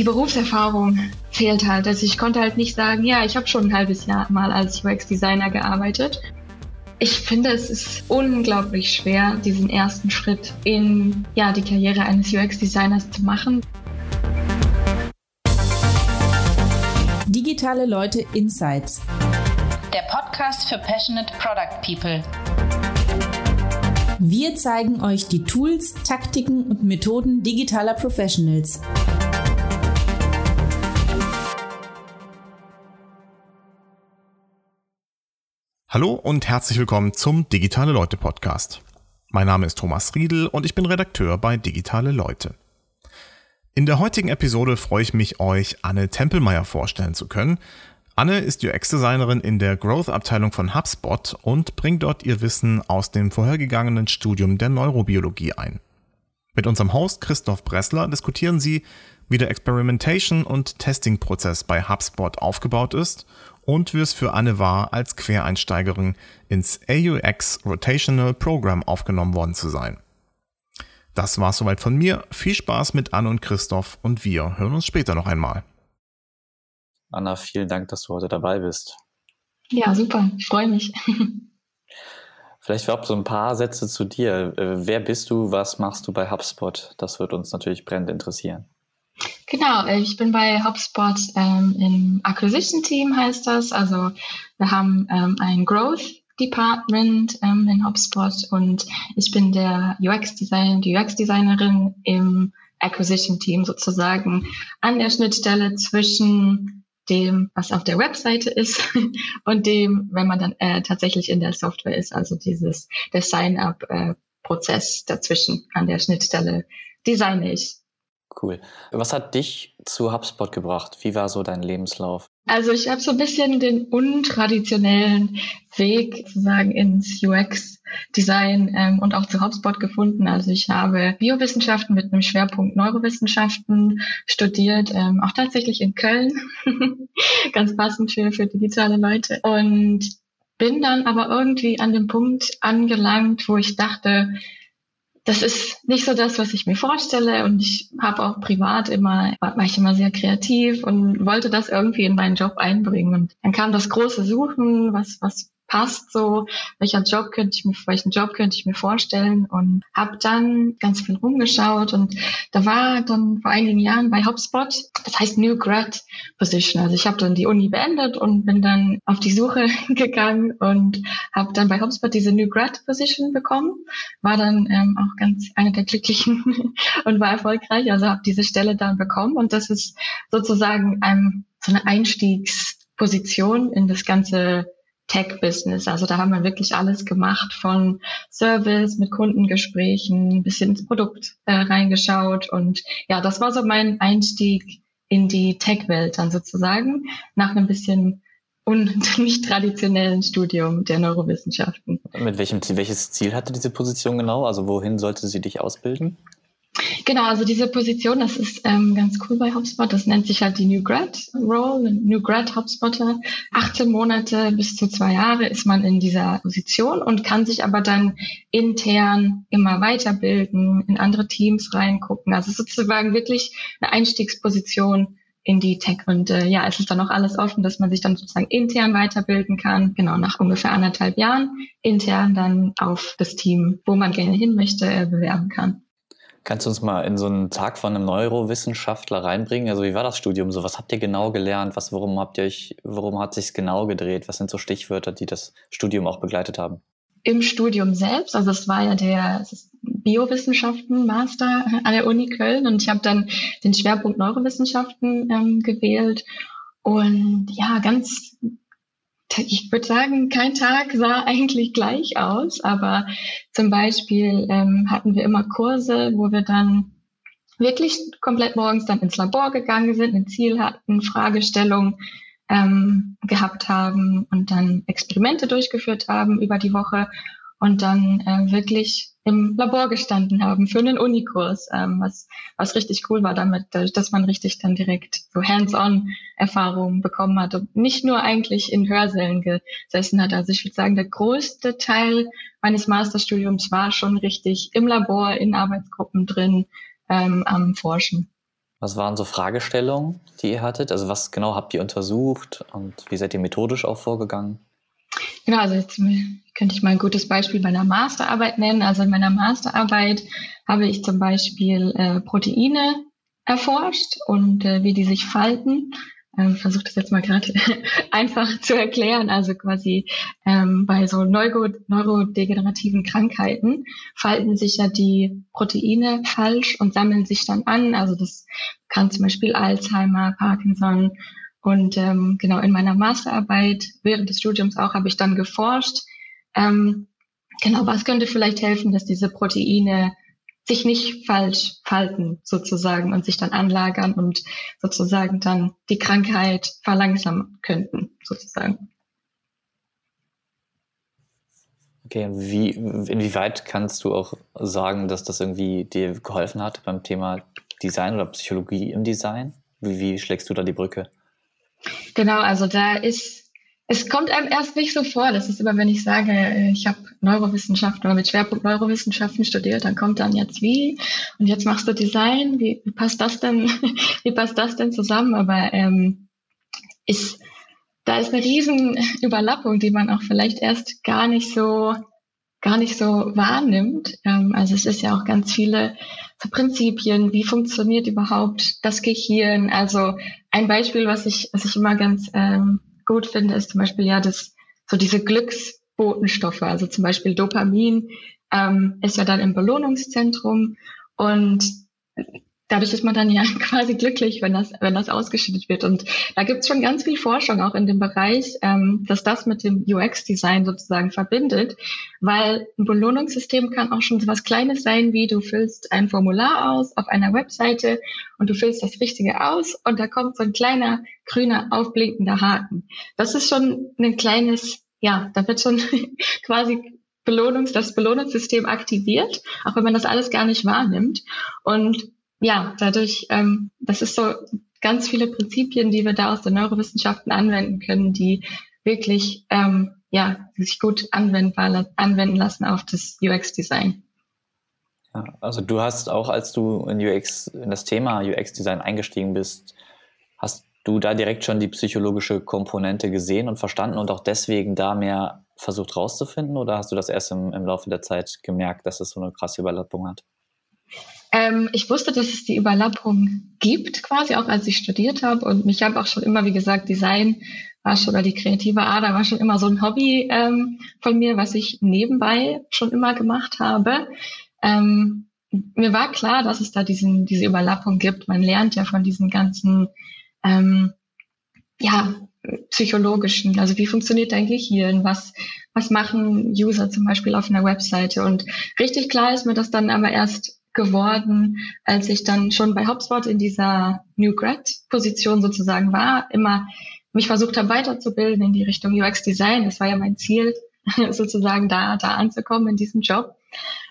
die Berufserfahrung fehlt halt. Also ich konnte halt nicht sagen, ja, ich habe schon ein halbes Jahr mal als UX-Designer gearbeitet. Ich finde, es ist unglaublich schwer, diesen ersten Schritt in ja, die Karriere eines UX-Designers zu machen. Digitale Leute Insights. Der Podcast für Passionate Product People. Wir zeigen euch die Tools, Taktiken und Methoden digitaler Professionals. Hallo und herzlich willkommen zum Digitale Leute Podcast. Mein Name ist Thomas Riedel und ich bin Redakteur bei Digitale Leute. In der heutigen Episode freue ich mich, euch Anne Tempelmeier vorstellen zu können. Anne ist UX-Designerin in der Growth-Abteilung von HubSpot und bringt dort ihr Wissen aus dem vorhergegangenen Studium der Neurobiologie ein. Mit unserem Host Christoph Bressler diskutieren sie, wie der Experimentation- und Testing-Prozess bei HubSpot aufgebaut ist und wie es für Anne war, als Quereinsteigerin ins AUX Rotational Program aufgenommen worden zu sein. Das war's soweit von mir. Viel Spaß mit Anne und Christoph und wir hören uns später noch einmal. Anna, vielen Dank, dass du heute dabei bist. Ja, super. Ich freue mich. Vielleicht überhaupt so ein paar Sätze zu dir. Äh, wer bist du? Was machst du bei HubSpot? Das wird uns natürlich brennend interessieren. Genau, äh, ich bin bei HubSpot ähm, im Acquisition Team heißt das. Also wir haben ähm, ein Growth Department ähm, in HubSpot und ich bin der UX Designer, die UX Designerin im Acquisition Team sozusagen an der Schnittstelle zwischen dem, was auf der Webseite ist und dem, wenn man dann äh, tatsächlich in der Software ist, also dieses der Sign-up äh, Prozess dazwischen an der Schnittstelle designe ich. Cool. Was hat dich zu HubSpot gebracht? Wie war so dein Lebenslauf? Also ich habe so ein bisschen den untraditionellen Weg sozusagen ins UX-Design ähm, und auch zu HubSpot gefunden. Also ich habe Biowissenschaften mit einem Schwerpunkt Neurowissenschaften studiert, ähm, auch tatsächlich in Köln, ganz passend für, für digitale Leute. Und bin dann aber irgendwie an dem Punkt angelangt, wo ich dachte, das ist nicht so das, was ich mir vorstelle. Und ich habe auch privat immer, war ich immer sehr kreativ und wollte das irgendwie in meinen Job einbringen. Und dann kam das große Suchen, was, was passt so, welcher Job könnte ich mir, welchen Job könnte ich mir vorstellen? Und habe dann ganz viel rumgeschaut und da war dann vor einigen Jahren bei HubSpot, das heißt New Grad Position. Also ich habe dann die Uni beendet und bin dann auf die Suche gegangen und habe dann bei HubSpot diese New Grad Position bekommen, war dann ähm, auch ganz eine der glücklichen und war erfolgreich, also habe diese Stelle dann bekommen und das ist sozusagen ähm, so eine Einstiegsposition in das ganze Tech-Business. Also da haben wir wirklich alles gemacht, von Service mit Kundengesprächen bis hin ins Produkt äh, reingeschaut. Und ja, das war so mein Einstieg in die Tech-Welt dann sozusagen, nach einem bisschen und nicht traditionellen Studium der Neurowissenschaften. Mit welchem Ziel, welches Ziel hatte diese Position genau? Also wohin sollte sie dich ausbilden? Genau, also diese Position, das ist ähm, ganz cool bei HubSpot. Das nennt sich halt die New Grad Role, New Grad HubSpotter. 18 Monate bis zu zwei Jahre ist man in dieser Position und kann sich aber dann intern immer weiterbilden, in andere Teams reingucken. Also sozusagen wirklich eine Einstiegsposition in die Tech. Und äh, ja, es ist dann noch alles offen, dass man sich dann sozusagen intern weiterbilden kann. Genau, nach ungefähr anderthalb Jahren intern dann auf das Team, wo man gerne hin möchte, äh, bewerben kann. Kannst du uns mal in so einen Tag von einem Neurowissenschaftler reinbringen? Also wie war das Studium so? Was habt ihr genau gelernt? Was, worum habt ihr euch, worum hat sich genau gedreht? Was sind so Stichwörter, die das Studium auch begleitet haben? Im Studium selbst, also es war ja der Biowissenschaften Master an der Uni Köln und ich habe dann den Schwerpunkt Neurowissenschaften ähm, gewählt und ja, ganz ich würde sagen, kein Tag sah eigentlich gleich aus, aber zum Beispiel ähm, hatten wir immer Kurse, wo wir dann wirklich komplett morgens dann ins Labor gegangen sind, ein Ziel hatten, Fragestellungen ähm, gehabt haben und dann Experimente durchgeführt haben über die Woche und dann äh, wirklich im Labor gestanden haben für einen Unikurs, ähm, was, was richtig cool war damit, dass man richtig dann direkt so hands-on Erfahrungen bekommen hat und nicht nur eigentlich in Hörsälen gesessen hat. Also ich würde sagen, der größte Teil meines Masterstudiums war schon richtig im Labor, in Arbeitsgruppen drin, ähm, am Forschen. Was waren so Fragestellungen, die ihr hattet? Also was genau habt ihr untersucht und wie seid ihr methodisch auch vorgegangen? Genau, also jetzt könnte ich mal ein gutes Beispiel meiner Masterarbeit nennen. Also in meiner Masterarbeit habe ich zum Beispiel äh, Proteine erforscht und äh, wie die sich falten. Ähm, Versuche das jetzt mal gerade einfach zu erklären. Also quasi ähm, bei so Neuro neurodegenerativen Krankheiten falten sich ja die Proteine falsch und sammeln sich dann an. Also das kann zum Beispiel Alzheimer, Parkinson und ähm, genau in meiner Masterarbeit während des Studiums auch habe ich dann geforscht. Ähm, genau, was könnte vielleicht helfen, dass diese Proteine sich nicht falsch falten sozusagen und sich dann anlagern und sozusagen dann die Krankheit verlangsamen könnten sozusagen. Okay, wie, inwieweit kannst du auch sagen, dass das irgendwie dir geholfen hat beim Thema Design oder Psychologie im Design? Wie, wie schlägst du da die Brücke? Genau, also da ist, es kommt einem erst nicht so vor. Das ist immer, wenn ich sage, äh, ich habe Neurowissenschaften oder mit Schwerpunkt Neurowissenschaften studiert, dann kommt dann jetzt wie und jetzt machst du Design. Wie, wie passt das denn? wie passt das denn zusammen? Aber ähm, ist da ist eine riesen Überlappung, die man auch vielleicht erst gar nicht so gar nicht so wahrnimmt. Ähm, also es ist ja auch ganz viele so Prinzipien, wie funktioniert überhaupt das Gehirn. Also ein Beispiel, was ich, was ich immer ganz ähm, gut finde, ist zum Beispiel ja das, so diese Glücksbotenstoffe. Also zum Beispiel Dopamin ähm, ist ja dann im Belohnungszentrum und dadurch ist man dann ja quasi glücklich, wenn das, wenn das ausgeschüttet wird. Und da gibt es schon ganz viel Forschung auch in dem Bereich, ähm, dass das mit dem UX-Design sozusagen verbindet, weil ein Belohnungssystem kann auch schon so was Kleines sein, wie du füllst ein Formular aus auf einer Webseite und du füllst das Richtige aus und da kommt so ein kleiner grüner aufblinkender Haken. Das ist schon ein kleines, ja, da wird schon quasi Belohnungs, das Belohnungssystem aktiviert, auch wenn man das alles gar nicht wahrnimmt. Und ja, dadurch, ähm, das ist so ganz viele Prinzipien, die wir da aus den Neurowissenschaften anwenden können, die wirklich ähm, ja, sich gut anwendbar, anwenden lassen auf das UX-Design. Ja, also du hast auch, als du in UX, in das Thema UX-Design eingestiegen bist, hast du da direkt schon die psychologische Komponente gesehen und verstanden und auch deswegen da mehr versucht rauszufinden oder hast du das erst im, im Laufe der Zeit gemerkt, dass es so eine krasse Überlappung hat? Ähm, ich wusste, dass es die Überlappung gibt, quasi auch als ich studiert habe. Und mich habe auch schon immer, wie gesagt, Design war schon, oder die kreative Ader war schon immer so ein Hobby ähm, von mir, was ich nebenbei schon immer gemacht habe. Ähm, mir war klar, dass es da diesen, diese Überlappung gibt. Man lernt ja von diesen ganzen, ähm, ja, psychologischen, also wie funktioniert dein Gehirn, was, was machen User zum Beispiel auf einer Webseite. Und richtig klar ist mir das dann aber erst geworden, als ich dann schon bei HubSpot in dieser New Grad Position sozusagen war, immer mich versucht habe weiterzubilden in die Richtung UX Design. Das war ja mein Ziel, sozusagen da, da anzukommen in diesem Job.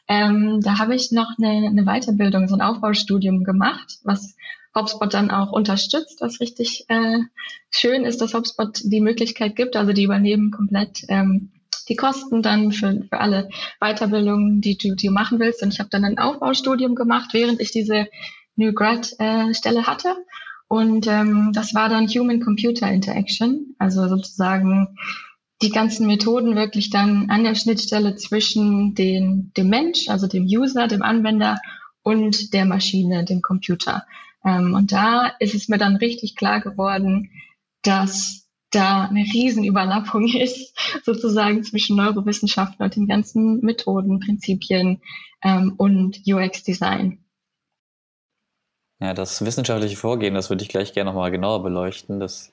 Ähm, da habe ich noch eine, eine Weiterbildung, so ein Aufbaustudium gemacht, was HubSpot dann auch unterstützt, was richtig äh, schön ist, dass HubSpot die Möglichkeit gibt. Also die übernehmen komplett ähm, die Kosten dann für, für alle Weiterbildungen, die du, die du machen willst. Und ich habe dann ein Aufbaustudium gemacht, während ich diese New Grad äh, Stelle hatte. Und ähm, das war dann Human-Computer Interaction, also sozusagen die ganzen Methoden wirklich dann an der Schnittstelle zwischen den, dem Mensch, also dem User, dem Anwender und der Maschine, dem Computer. Ähm, und da ist es mir dann richtig klar geworden, dass da eine Riesenüberlappung ist, sozusagen zwischen Neurowissenschaften und den ganzen Methoden, Prinzipien ähm, und UX-Design. Ja, das wissenschaftliche Vorgehen, das würde ich gleich gerne nochmal genauer beleuchten. Das,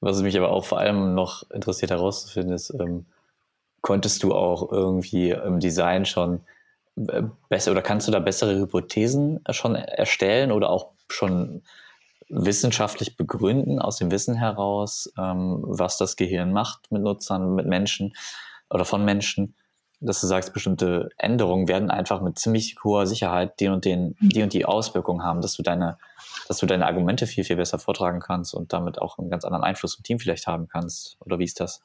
was mich aber auch vor allem noch interessiert herauszufinden, ist, ähm, konntest du auch irgendwie im Design schon äh, besser oder kannst du da bessere Hypothesen schon erstellen oder auch schon wissenschaftlich begründen, aus dem Wissen heraus, ähm, was das Gehirn macht mit Nutzern, mit Menschen oder von Menschen, dass du sagst, bestimmte Änderungen werden einfach mit ziemlich hoher Sicherheit den und den, die und die Auswirkungen haben, dass du deine, dass du deine Argumente viel, viel besser vortragen kannst und damit auch einen ganz anderen Einfluss im Team vielleicht haben kannst. Oder wie ist das?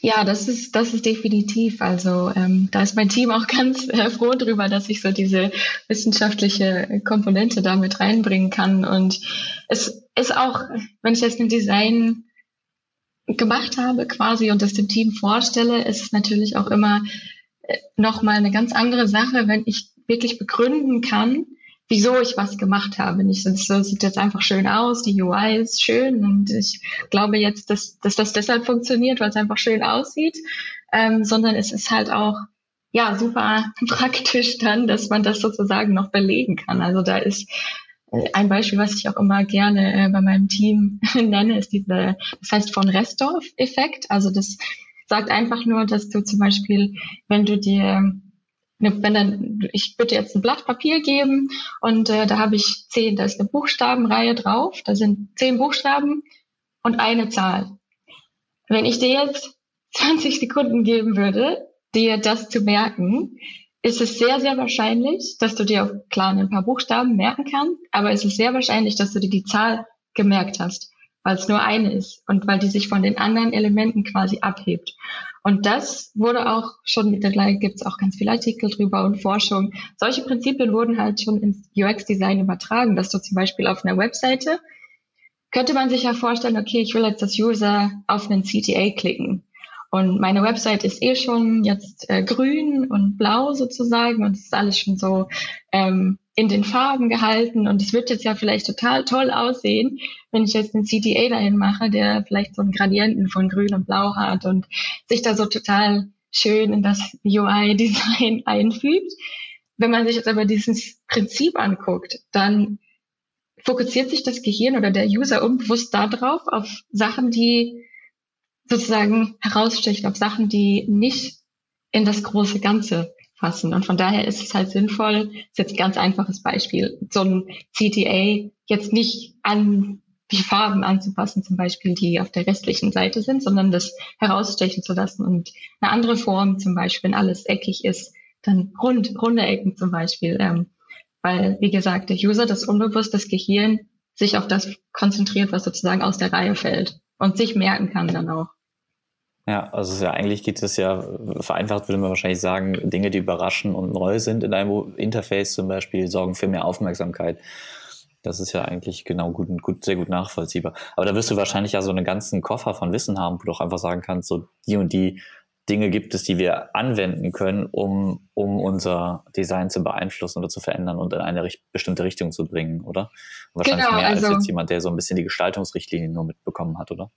Ja, das ist, das ist definitiv. Also ähm, da ist mein Team auch ganz äh, froh drüber, dass ich so diese wissenschaftliche Komponente da mit reinbringen kann. Und es ist auch, wenn ich jetzt ein Design gemacht habe quasi und das dem Team vorstelle, ist es natürlich auch immer äh, nochmal eine ganz andere Sache, wenn ich wirklich begründen kann, wieso ich was gemacht habe. Nicht so sieht jetzt einfach schön aus, die UI ist schön und ich glaube jetzt, dass, dass das deshalb funktioniert, weil es einfach schön aussieht, ähm, sondern es ist halt auch ja super praktisch dann, dass man das sozusagen noch belegen kann. Also da ist ein Beispiel, was ich auch immer gerne äh, bei meinem Team nenne, ist diese, das heißt von Restorff-Effekt. Also das sagt einfach nur, dass du zum Beispiel, wenn du dir wenn dann, ich würde jetzt ein Blatt Papier geben und äh, da habe ich zehn, da ist eine Buchstabenreihe drauf, da sind zehn Buchstaben und eine Zahl. Wenn ich dir jetzt 20 Sekunden geben würde, dir das zu merken, ist es sehr, sehr wahrscheinlich, dass du dir auch klar ein paar Buchstaben merken kannst, aber es ist sehr wahrscheinlich, dass du dir die Zahl gemerkt hast weil es nur eine ist und weil die sich von den anderen Elementen quasi abhebt. Und das wurde auch schon mittlerweile gibt es auch ganz viele Artikel drüber und Forschung. Solche Prinzipien wurden halt schon ins UX-Design übertragen, dass du zum Beispiel auf einer Webseite könnte man sich ja vorstellen, okay, ich will jetzt das User auf einen CTA klicken. Und meine Website ist eh schon jetzt äh, grün und blau sozusagen und es ist alles schon so ähm, in den Farben gehalten und es wird jetzt ja vielleicht total toll aussehen, wenn ich jetzt einen CTA dahin mache, der vielleicht so einen Gradienten von grün und blau hat und sich da so total schön in das UI-Design einfügt. Wenn man sich jetzt aber dieses Prinzip anguckt, dann fokussiert sich das Gehirn oder der User unbewusst darauf, auf Sachen, die sozusagen herausstechen, auf Sachen, die nicht in das große Ganze passen. Und von daher ist es halt sinnvoll, ist jetzt ein ganz einfaches Beispiel, so ein CTA jetzt nicht an die Farben anzupassen, zum Beispiel, die auf der restlichen Seite sind, sondern das herausstechen zu lassen und eine andere Form, zum Beispiel, wenn alles eckig ist, dann rund, runde Ecken zum Beispiel, ähm, weil, wie gesagt, der User, das unbewusst, das Gehirn sich auf das konzentriert, was sozusagen aus der Reihe fällt und sich merken kann dann auch. Ja, also ja, eigentlich geht es ja, vereinfacht würde man wahrscheinlich sagen, Dinge, die überraschen und neu sind in einem Interface zum Beispiel, sorgen für mehr Aufmerksamkeit. Das ist ja eigentlich genau gut, gut, sehr gut nachvollziehbar. Aber da wirst du wahrscheinlich ja so einen ganzen Koffer von Wissen haben, wo du auch einfach sagen kannst, so die und die Dinge gibt es, die wir anwenden können, um, um unser Design zu beeinflussen oder zu verändern und in eine bestimmte Richtung zu bringen, oder? Wahrscheinlich genau, mehr also, als jetzt jemand, der so ein bisschen die Gestaltungsrichtlinien nur mitbekommen hat, oder?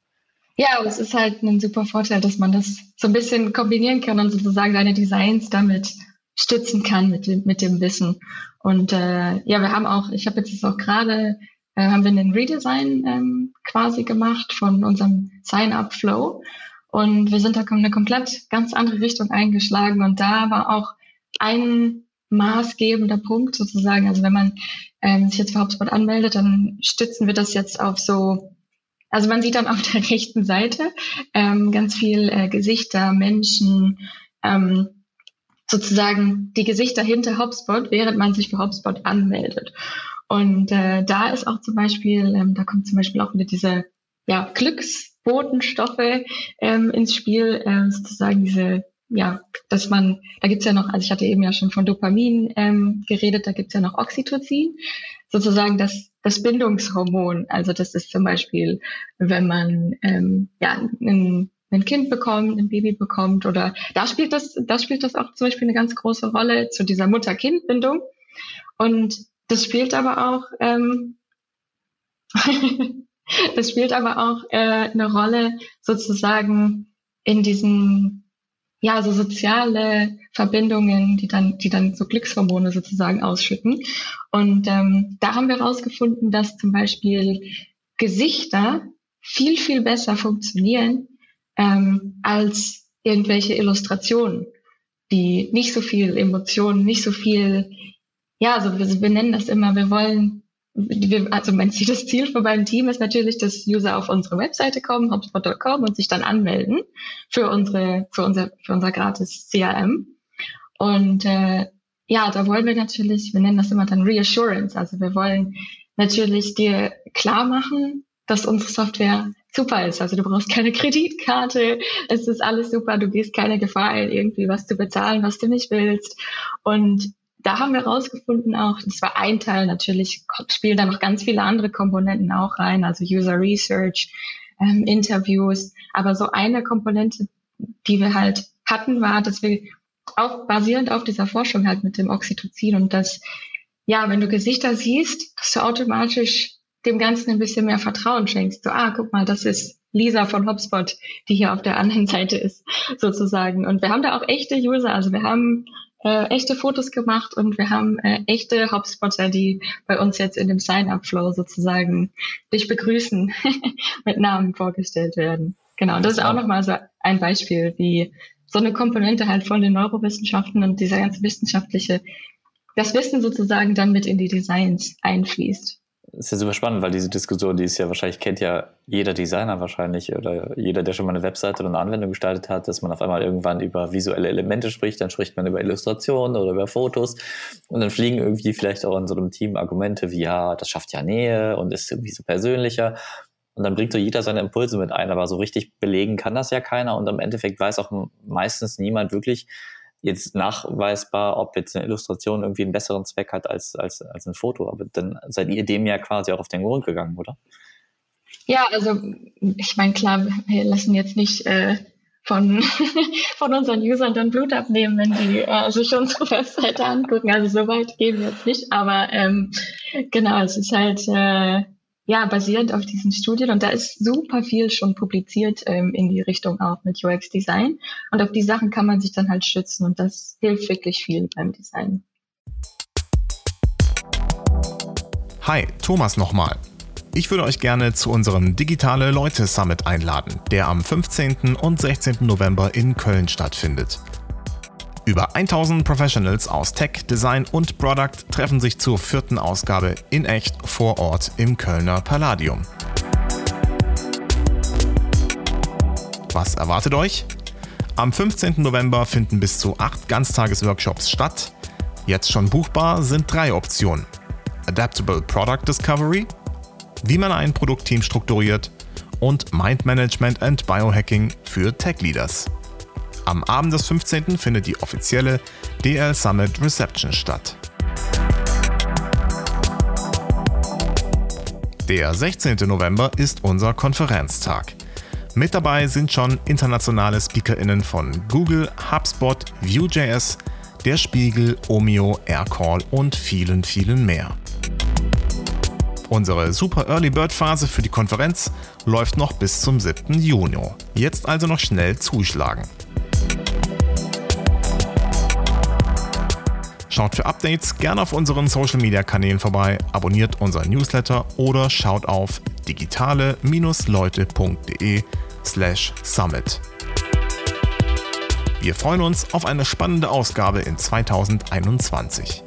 Ja, es ist halt ein super Vorteil, dass man das so ein bisschen kombinieren kann und sozusagen seine Designs damit stützen kann mit dem, mit dem Wissen. Und äh, ja, wir haben auch, ich habe jetzt auch gerade, äh, haben wir einen Redesign ähm, quasi gemacht von unserem Sign-up-Flow. Und wir sind da eine komplett ganz andere Richtung eingeschlagen. Und da war auch ein maßgebender Punkt sozusagen. Also wenn man ähm, sich jetzt für HubSpot anmeldet, dann stützen wir das jetzt auf so also man sieht dann auf der rechten Seite ähm, ganz viel äh, Gesichter, Menschen, ähm, sozusagen die Gesichter hinter HubSpot, während man sich für HubSpot anmeldet. Und äh, da ist auch zum Beispiel, ähm, da kommt zum Beispiel auch wieder diese ja, Glücksbotenstoffe ähm, ins Spiel, äh, sozusagen diese ja, dass man, da gibt's ja noch, also ich hatte eben ja schon von Dopamin ähm, geredet, da gibt's ja noch Oxytocin, sozusagen das, das Bindungshormon. Also das ist zum Beispiel, wenn man ähm, ja, ein, ein Kind bekommt, ein Baby bekommt oder da spielt das, da spielt das auch zum Beispiel eine ganz große Rolle zu dieser Mutter-Kind-Bindung. Und das spielt aber auch, ähm, das spielt aber auch äh, eine Rolle sozusagen in diesen ja, so soziale Verbindungen, die dann, die dann so Glückshormone sozusagen ausschütten. Und ähm, da haben wir herausgefunden, dass zum Beispiel Gesichter viel, viel besser funktionieren ähm, als irgendwelche Illustrationen, die nicht so viel Emotionen, nicht so viel, ja, also wir, wir nennen das immer, wir wollen also mein das Ziel von meinem Team ist natürlich, dass User auf unsere Webseite kommen, hubspot.com und sich dann anmelden für unsere, für unser, für unser gratis CRM. Und äh, ja, da wollen wir natürlich, wir nennen das immer dann Reassurance. Also wir wollen natürlich dir klar machen, dass unsere Software super ist. Also du brauchst keine Kreditkarte, es ist alles super, du gehst keine Gefahr ein, irgendwie was zu bezahlen, was du nicht willst. Und da haben wir rausgefunden auch, das war ein Teil, natürlich spielen da noch ganz viele andere Komponenten auch rein, also User Research, ähm, Interviews. Aber so eine Komponente, die wir halt hatten, war, dass wir auch basierend auf dieser Forschung halt mit dem Oxytocin und das, ja, wenn du Gesichter siehst, dass du automatisch dem Ganzen ein bisschen mehr Vertrauen schenkst. So, ah, guck mal, das ist Lisa von HubSpot, die hier auf der anderen Seite ist, sozusagen. Und wir haben da auch echte User, also wir haben äh, echte Fotos gemacht und wir haben äh, echte HubSpotter, die bei uns jetzt in dem Sign-up-Flow sozusagen dich begrüßen, mit Namen vorgestellt werden. Genau, und das ist auch nochmal so ein Beispiel, wie so eine Komponente halt von den Neurowissenschaften und dieser ganze wissenschaftliche, das Wissen sozusagen dann mit in die Designs einfließt ist ja super spannend, weil diese Diskussion, die ist ja wahrscheinlich, kennt ja jeder Designer wahrscheinlich oder jeder, der schon mal eine Webseite oder eine Anwendung gestaltet hat, dass man auf einmal irgendwann über visuelle Elemente spricht, dann spricht man über Illustrationen oder über Fotos und dann fliegen irgendwie vielleicht auch in so einem Team Argumente wie, ja, das schafft ja Nähe und ist irgendwie so persönlicher. Und dann bringt so jeder seine Impulse mit ein, aber so richtig belegen kann das ja keiner und im Endeffekt weiß auch meistens niemand wirklich, jetzt nachweisbar, ob jetzt eine Illustration irgendwie einen besseren Zweck hat als, als, als ein Foto. Aber dann seid ihr dem ja quasi auch auf den Grund gegangen, oder? Ja, also ich meine, klar, wir lassen jetzt nicht äh, von, von unseren Usern dann Blut abnehmen, wenn die äh, sich unsere Webseite angucken. Also so weit gehen wir jetzt nicht. Aber ähm, genau, es ist halt äh, ja, basierend auf diesen Studien. Und da ist super viel schon publiziert ähm, in die Richtung auch mit UX Design. Und auf die Sachen kann man sich dann halt stützen. Und das hilft wirklich viel beim Design. Hi, Thomas nochmal. Ich würde euch gerne zu unserem Digitale Leute Summit einladen, der am 15. und 16. November in Köln stattfindet. Über 1000 Professionals aus Tech, Design und Product treffen sich zur vierten Ausgabe in echt vor Ort im Kölner Palladium. Was erwartet euch? Am 15. November finden bis zu acht Ganztagesworkshops statt. Jetzt schon buchbar sind drei Optionen. Adaptable Product Discovery, wie man ein Produktteam strukturiert und Mind Management and Biohacking für Tech Leaders. Am Abend des 15. findet die offizielle DL Summit Reception statt. Der 16. November ist unser Konferenztag. Mit dabei sind schon internationale SpeakerInnen von Google, HubSpot, Vue.js, Der Spiegel, Omeo, Aircall und vielen, vielen mehr. Unsere Super Early Bird Phase für die Konferenz läuft noch bis zum 7. Juni. Jetzt also noch schnell zuschlagen. Schaut für Updates gerne auf unseren Social Media Kanälen vorbei, abonniert unseren Newsletter oder schaut auf digitale-leute.de slash summit. Wir freuen uns auf eine spannende Ausgabe in 2021.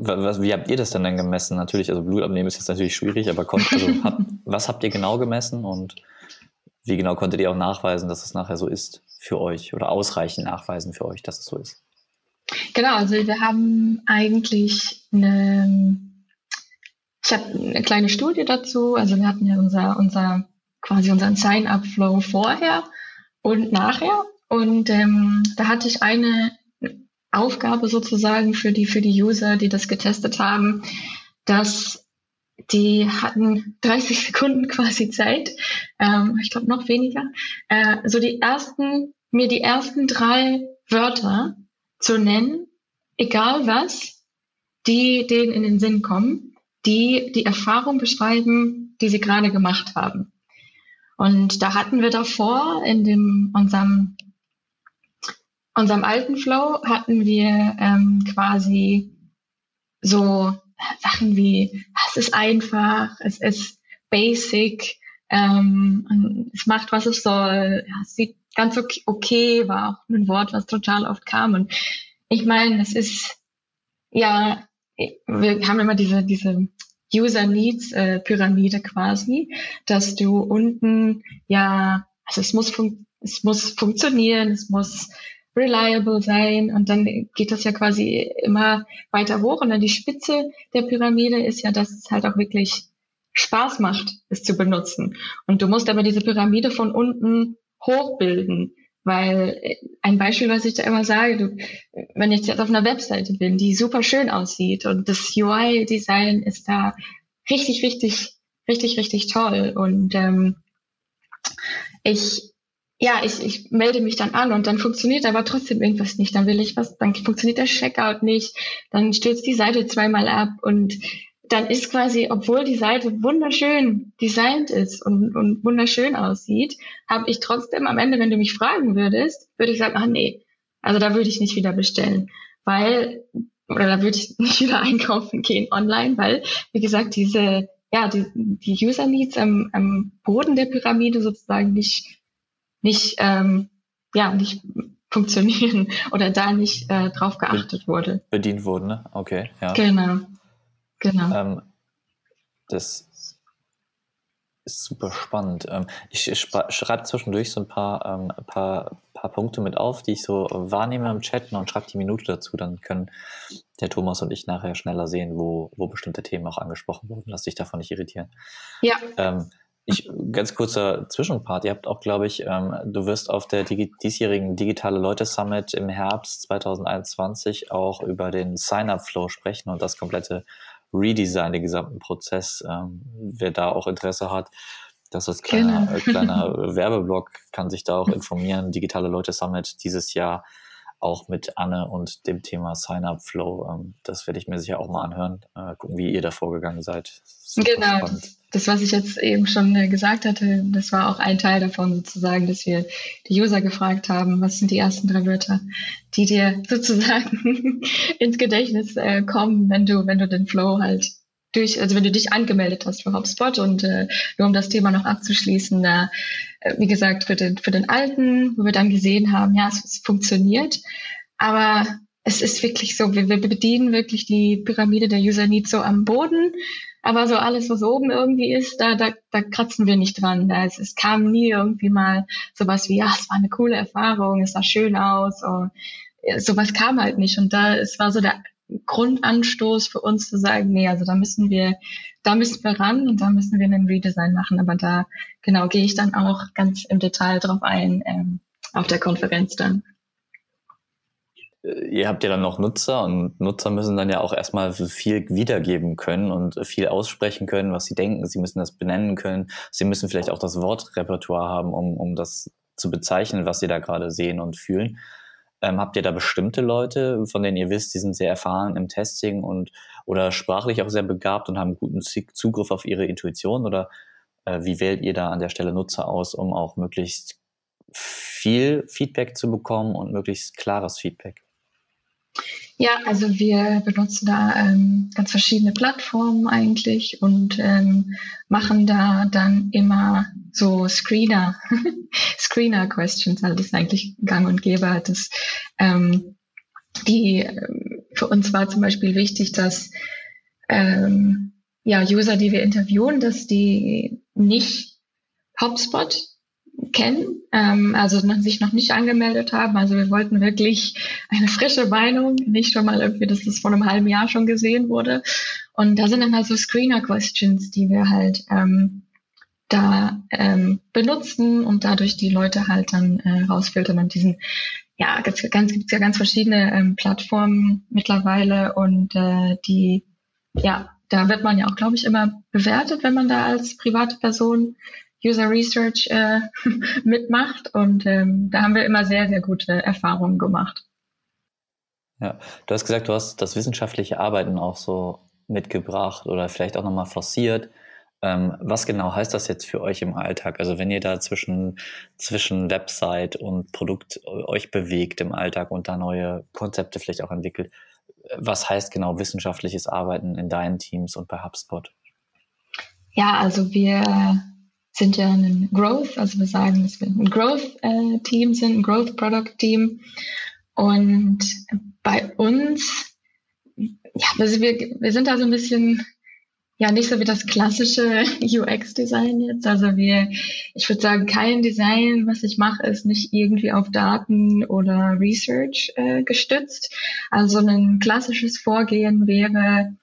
Was, wie habt ihr das denn dann gemessen? Natürlich, also Blut abnehmen ist jetzt natürlich schwierig, aber konnt, also, hab, was habt ihr genau gemessen und wie genau konntet ihr auch nachweisen, dass es nachher so ist für euch oder ausreichend nachweisen für euch, dass es so ist? Genau, also wir haben eigentlich eine, ich habe eine kleine Studie dazu, also wir hatten ja unser, unser quasi unseren Sign-up-Flow vorher und nachher und ähm, da hatte ich eine Aufgabe sozusagen für die, für die User, die das getestet haben, dass die hatten 30 Sekunden quasi Zeit, ähm, ich glaube noch weniger, äh, so die ersten, mir die ersten drei Wörter zu nennen, egal was, die denen in den Sinn kommen, die die Erfahrung beschreiben, die sie gerade gemacht haben. Und da hatten wir davor in dem unserem unserem alten Flow hatten wir ähm, quasi so Sachen wie, es ist einfach, es ist basic, ähm, es macht, was es soll, ja, es sieht ganz okay, okay, war auch ein Wort, was total oft kam. Und ich meine, es ist, ja, wir haben immer diese, diese User Needs äh, Pyramide quasi, dass du unten, ja, also es muss, fun es muss funktionieren, es muss reliable sein und dann geht das ja quasi immer weiter hoch und dann die Spitze der Pyramide ist ja, dass es halt auch wirklich Spaß macht, es zu benutzen. Und du musst aber diese Pyramide von unten hochbilden. Weil äh, ein Beispiel, was ich da immer sage, du, wenn ich jetzt auf einer Webseite bin, die super schön aussieht und das UI-Design ist da richtig, richtig, richtig, richtig toll. Und ähm, ich, ja, ich, ich melde mich dann an und dann funktioniert aber trotzdem irgendwas nicht. Dann will ich was, dann funktioniert der Checkout nicht, dann stürzt die Seite zweimal ab und dann ist quasi, obwohl die Seite wunderschön designt ist und, und wunderschön aussieht, habe ich trotzdem am Ende, wenn du mich fragen würdest, würde ich sagen, ach nee, also da würde ich nicht wieder bestellen, weil, oder da würde ich nicht wieder einkaufen gehen online, weil, wie gesagt, diese, ja, die, die User Needs am, am Boden der Pyramide sozusagen nicht, nicht, ähm, ja, nicht funktionieren oder da nicht äh, drauf geachtet wurde. Bedient wurden, ne? Okay, ja. Genau. Genau. Ähm, das ist super spannend. Ähm, ich schreibe zwischendurch so ein paar, ähm, paar, paar Punkte mit auf, die ich so wahrnehme im Chat und schreibe die Minute dazu. Dann können der Thomas und ich nachher schneller sehen, wo, wo bestimmte Themen auch angesprochen wurden. Lass dich davon nicht irritieren. Ja. Ähm, ich, ganz kurzer Zwischenpart. Ihr habt auch, glaube ich, ähm, du wirst auf der Digi diesjährigen Digitale Leute Summit im Herbst 2021 auch über den Sign-up-Flow sprechen und das komplette Redesign, den gesamten Prozess. Ähm, wer da auch Interesse hat, das ist kleiner, genau. äh, kleiner Werbeblock, kann sich da auch informieren. Digitale Leute Summit dieses Jahr auch mit Anne und dem Thema Sign-up Flow. Ähm, das werde ich mir sicher auch mal anhören, äh, gucken, wie ihr da vorgegangen seid. Super genau. Spannend. Das, was ich jetzt eben schon äh, gesagt hatte, das war auch ein Teil davon sozusagen, dass wir die User gefragt haben, was sind die ersten drei Wörter, die dir sozusagen ins Gedächtnis äh, kommen, wenn du, wenn du den Flow halt durch, also wenn du dich angemeldet hast für HubSpot und äh, nur um das Thema noch abzuschließen, äh, wie gesagt, für den, für den alten, wo wir dann gesehen haben, ja, es, es funktioniert, aber es ist wirklich so, wir, wir bedienen wirklich die Pyramide der User Needs so am Boden, aber so alles, was oben irgendwie ist, da, da, da kratzen wir nicht dran. Da, es, es kam nie irgendwie mal sowas wie, ja, es war eine coole Erfahrung, es sah schön aus, oder, sowas kam halt nicht. Und da, es war so der Grundanstoß für uns zu sagen, nee, also da müssen wir, da müssen wir ran und da müssen wir einen Redesign machen. Aber da, genau, gehe ich dann auch ganz im Detail drauf ein, ähm, auf der Konferenz dann. Ihr habt ja dann noch Nutzer und Nutzer müssen dann ja auch erstmal viel wiedergeben können und viel aussprechen können, was sie denken. Sie müssen das benennen können. Sie müssen vielleicht auch das Wortrepertoire haben, um, um das zu bezeichnen, was sie da gerade sehen und fühlen. Ähm, habt ihr da bestimmte Leute, von denen ihr wisst, die sind sehr erfahren im Testing und oder sprachlich auch sehr begabt und haben guten Zugriff auf ihre Intuition? Oder äh, wie wählt ihr da an der Stelle Nutzer aus, um auch möglichst viel Feedback zu bekommen und möglichst klares Feedback? Ja, also wir benutzen da ähm, ganz verschiedene Plattformen eigentlich und ähm, machen da dann immer so Screener, Screener-Questions, also das ist eigentlich gang und gäbe. Das, ähm, die, ähm, für uns war zum Beispiel wichtig, dass ähm, ja, User, die wir interviewen, dass die nicht HubSpot kennen, ähm, also sich noch nicht angemeldet haben. Also wir wollten wirklich eine frische Meinung, nicht schon mal irgendwie, dass das vor einem halben Jahr schon gesehen wurde. Und da sind dann halt so Screener-Questions, die wir halt ähm, da ähm, benutzen und dadurch die Leute halt dann äh, rausfiltern und diesen ja, ganz, ganz gibt's ja ganz verschiedene ähm, Plattformen mittlerweile und äh, die, ja, da wird man ja auch, glaube ich, immer bewertet, wenn man da als private Person User Research äh, mitmacht. Und ähm, da haben wir immer sehr, sehr gute Erfahrungen gemacht. Ja, du hast gesagt, du hast das wissenschaftliche Arbeiten auch so mitgebracht oder vielleicht auch nochmal forciert. Ähm, was genau heißt das jetzt für euch im Alltag? Also wenn ihr da zwischen, zwischen Website und Produkt euch bewegt im Alltag und da neue Konzepte vielleicht auch entwickelt, was heißt genau wissenschaftliches Arbeiten in deinen Teams und bei HubSpot? Ja, also wir sind ja ein Growth, also wir sagen, dass wir ein Growth-Team äh, sind, ein Growth-Product-Team. Und bei uns, ja, also wir, wir sind da so ein bisschen ja nicht so wie das klassische UX-Design jetzt. Also wir, ich würde sagen, kein Design, was ich mache, ist nicht irgendwie auf Daten oder Research äh, gestützt. Also ein klassisches Vorgehen wäre,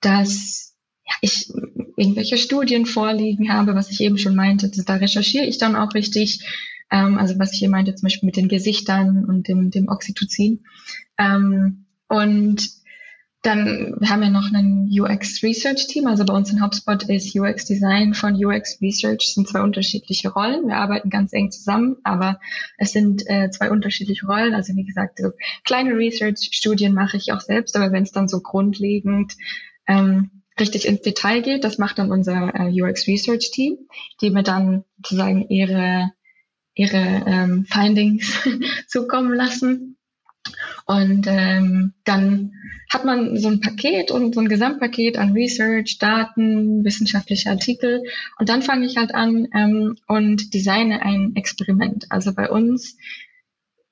dass ja, ich irgendwelche Studien vorliegen habe, was ich eben schon meinte. Da recherchiere ich dann auch richtig. Ähm, also was ich hier meinte, zum Beispiel mit den Gesichtern und dem, dem Oxytocin. Ähm, und dann wir haben wir noch ein UX Research Team. Also bei uns in HubSpot ist UX Design von UX Research sind zwei unterschiedliche Rollen. Wir arbeiten ganz eng zusammen, aber es sind äh, zwei unterschiedliche Rollen. Also wie gesagt, so kleine Research Studien mache ich auch selbst, aber wenn es dann so grundlegend ähm, richtig ins Detail geht, das macht dann unser äh, UX Research Team, die mir dann sozusagen ihre ihre ähm, Findings zukommen lassen und ähm, dann hat man so ein Paket und so ein Gesamtpaket an Research, Daten, wissenschaftliche Artikel. Und dann fange ich halt an ähm, und designe ein Experiment. Also bei uns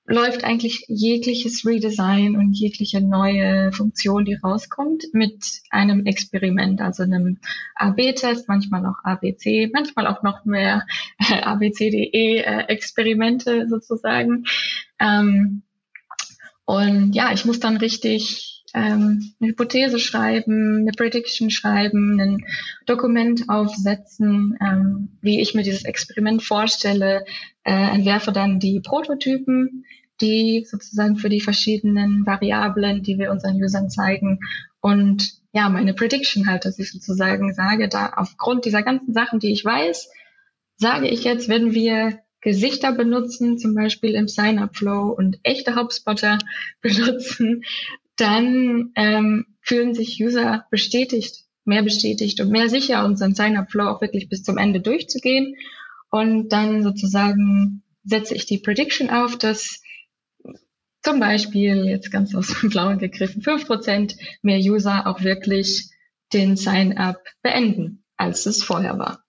läuft eigentlich jegliches Redesign und jegliche neue Funktion, die rauskommt, mit einem Experiment, also einem AB-Test, manchmal auch ABC, manchmal auch noch mehr äh, ABCDE-Experimente sozusagen. Ähm, und ja, ich muss dann richtig ähm, eine Hypothese schreiben, eine Prediction schreiben, ein Dokument aufsetzen, ähm, wie ich mir dieses Experiment vorstelle, äh, entwerfe dann die Prototypen, die sozusagen für die verschiedenen Variablen, die wir unseren Usern zeigen und ja, meine Prediction halt, dass ich sozusagen sage, da aufgrund dieser ganzen Sachen, die ich weiß, sage ich jetzt, wenn wir Gesichter benutzen, zum Beispiel im Sign-up-Flow und echte HubSpotter benutzen, dann ähm, fühlen sich User bestätigt, mehr bestätigt und mehr sicher, unseren Sign-up-Flow auch wirklich bis zum Ende durchzugehen. Und dann sozusagen setze ich die Prediction auf, dass zum Beispiel, jetzt ganz aus dem Blauen gegriffen, fünf Prozent mehr User auch wirklich den Sign-up beenden, als es vorher war.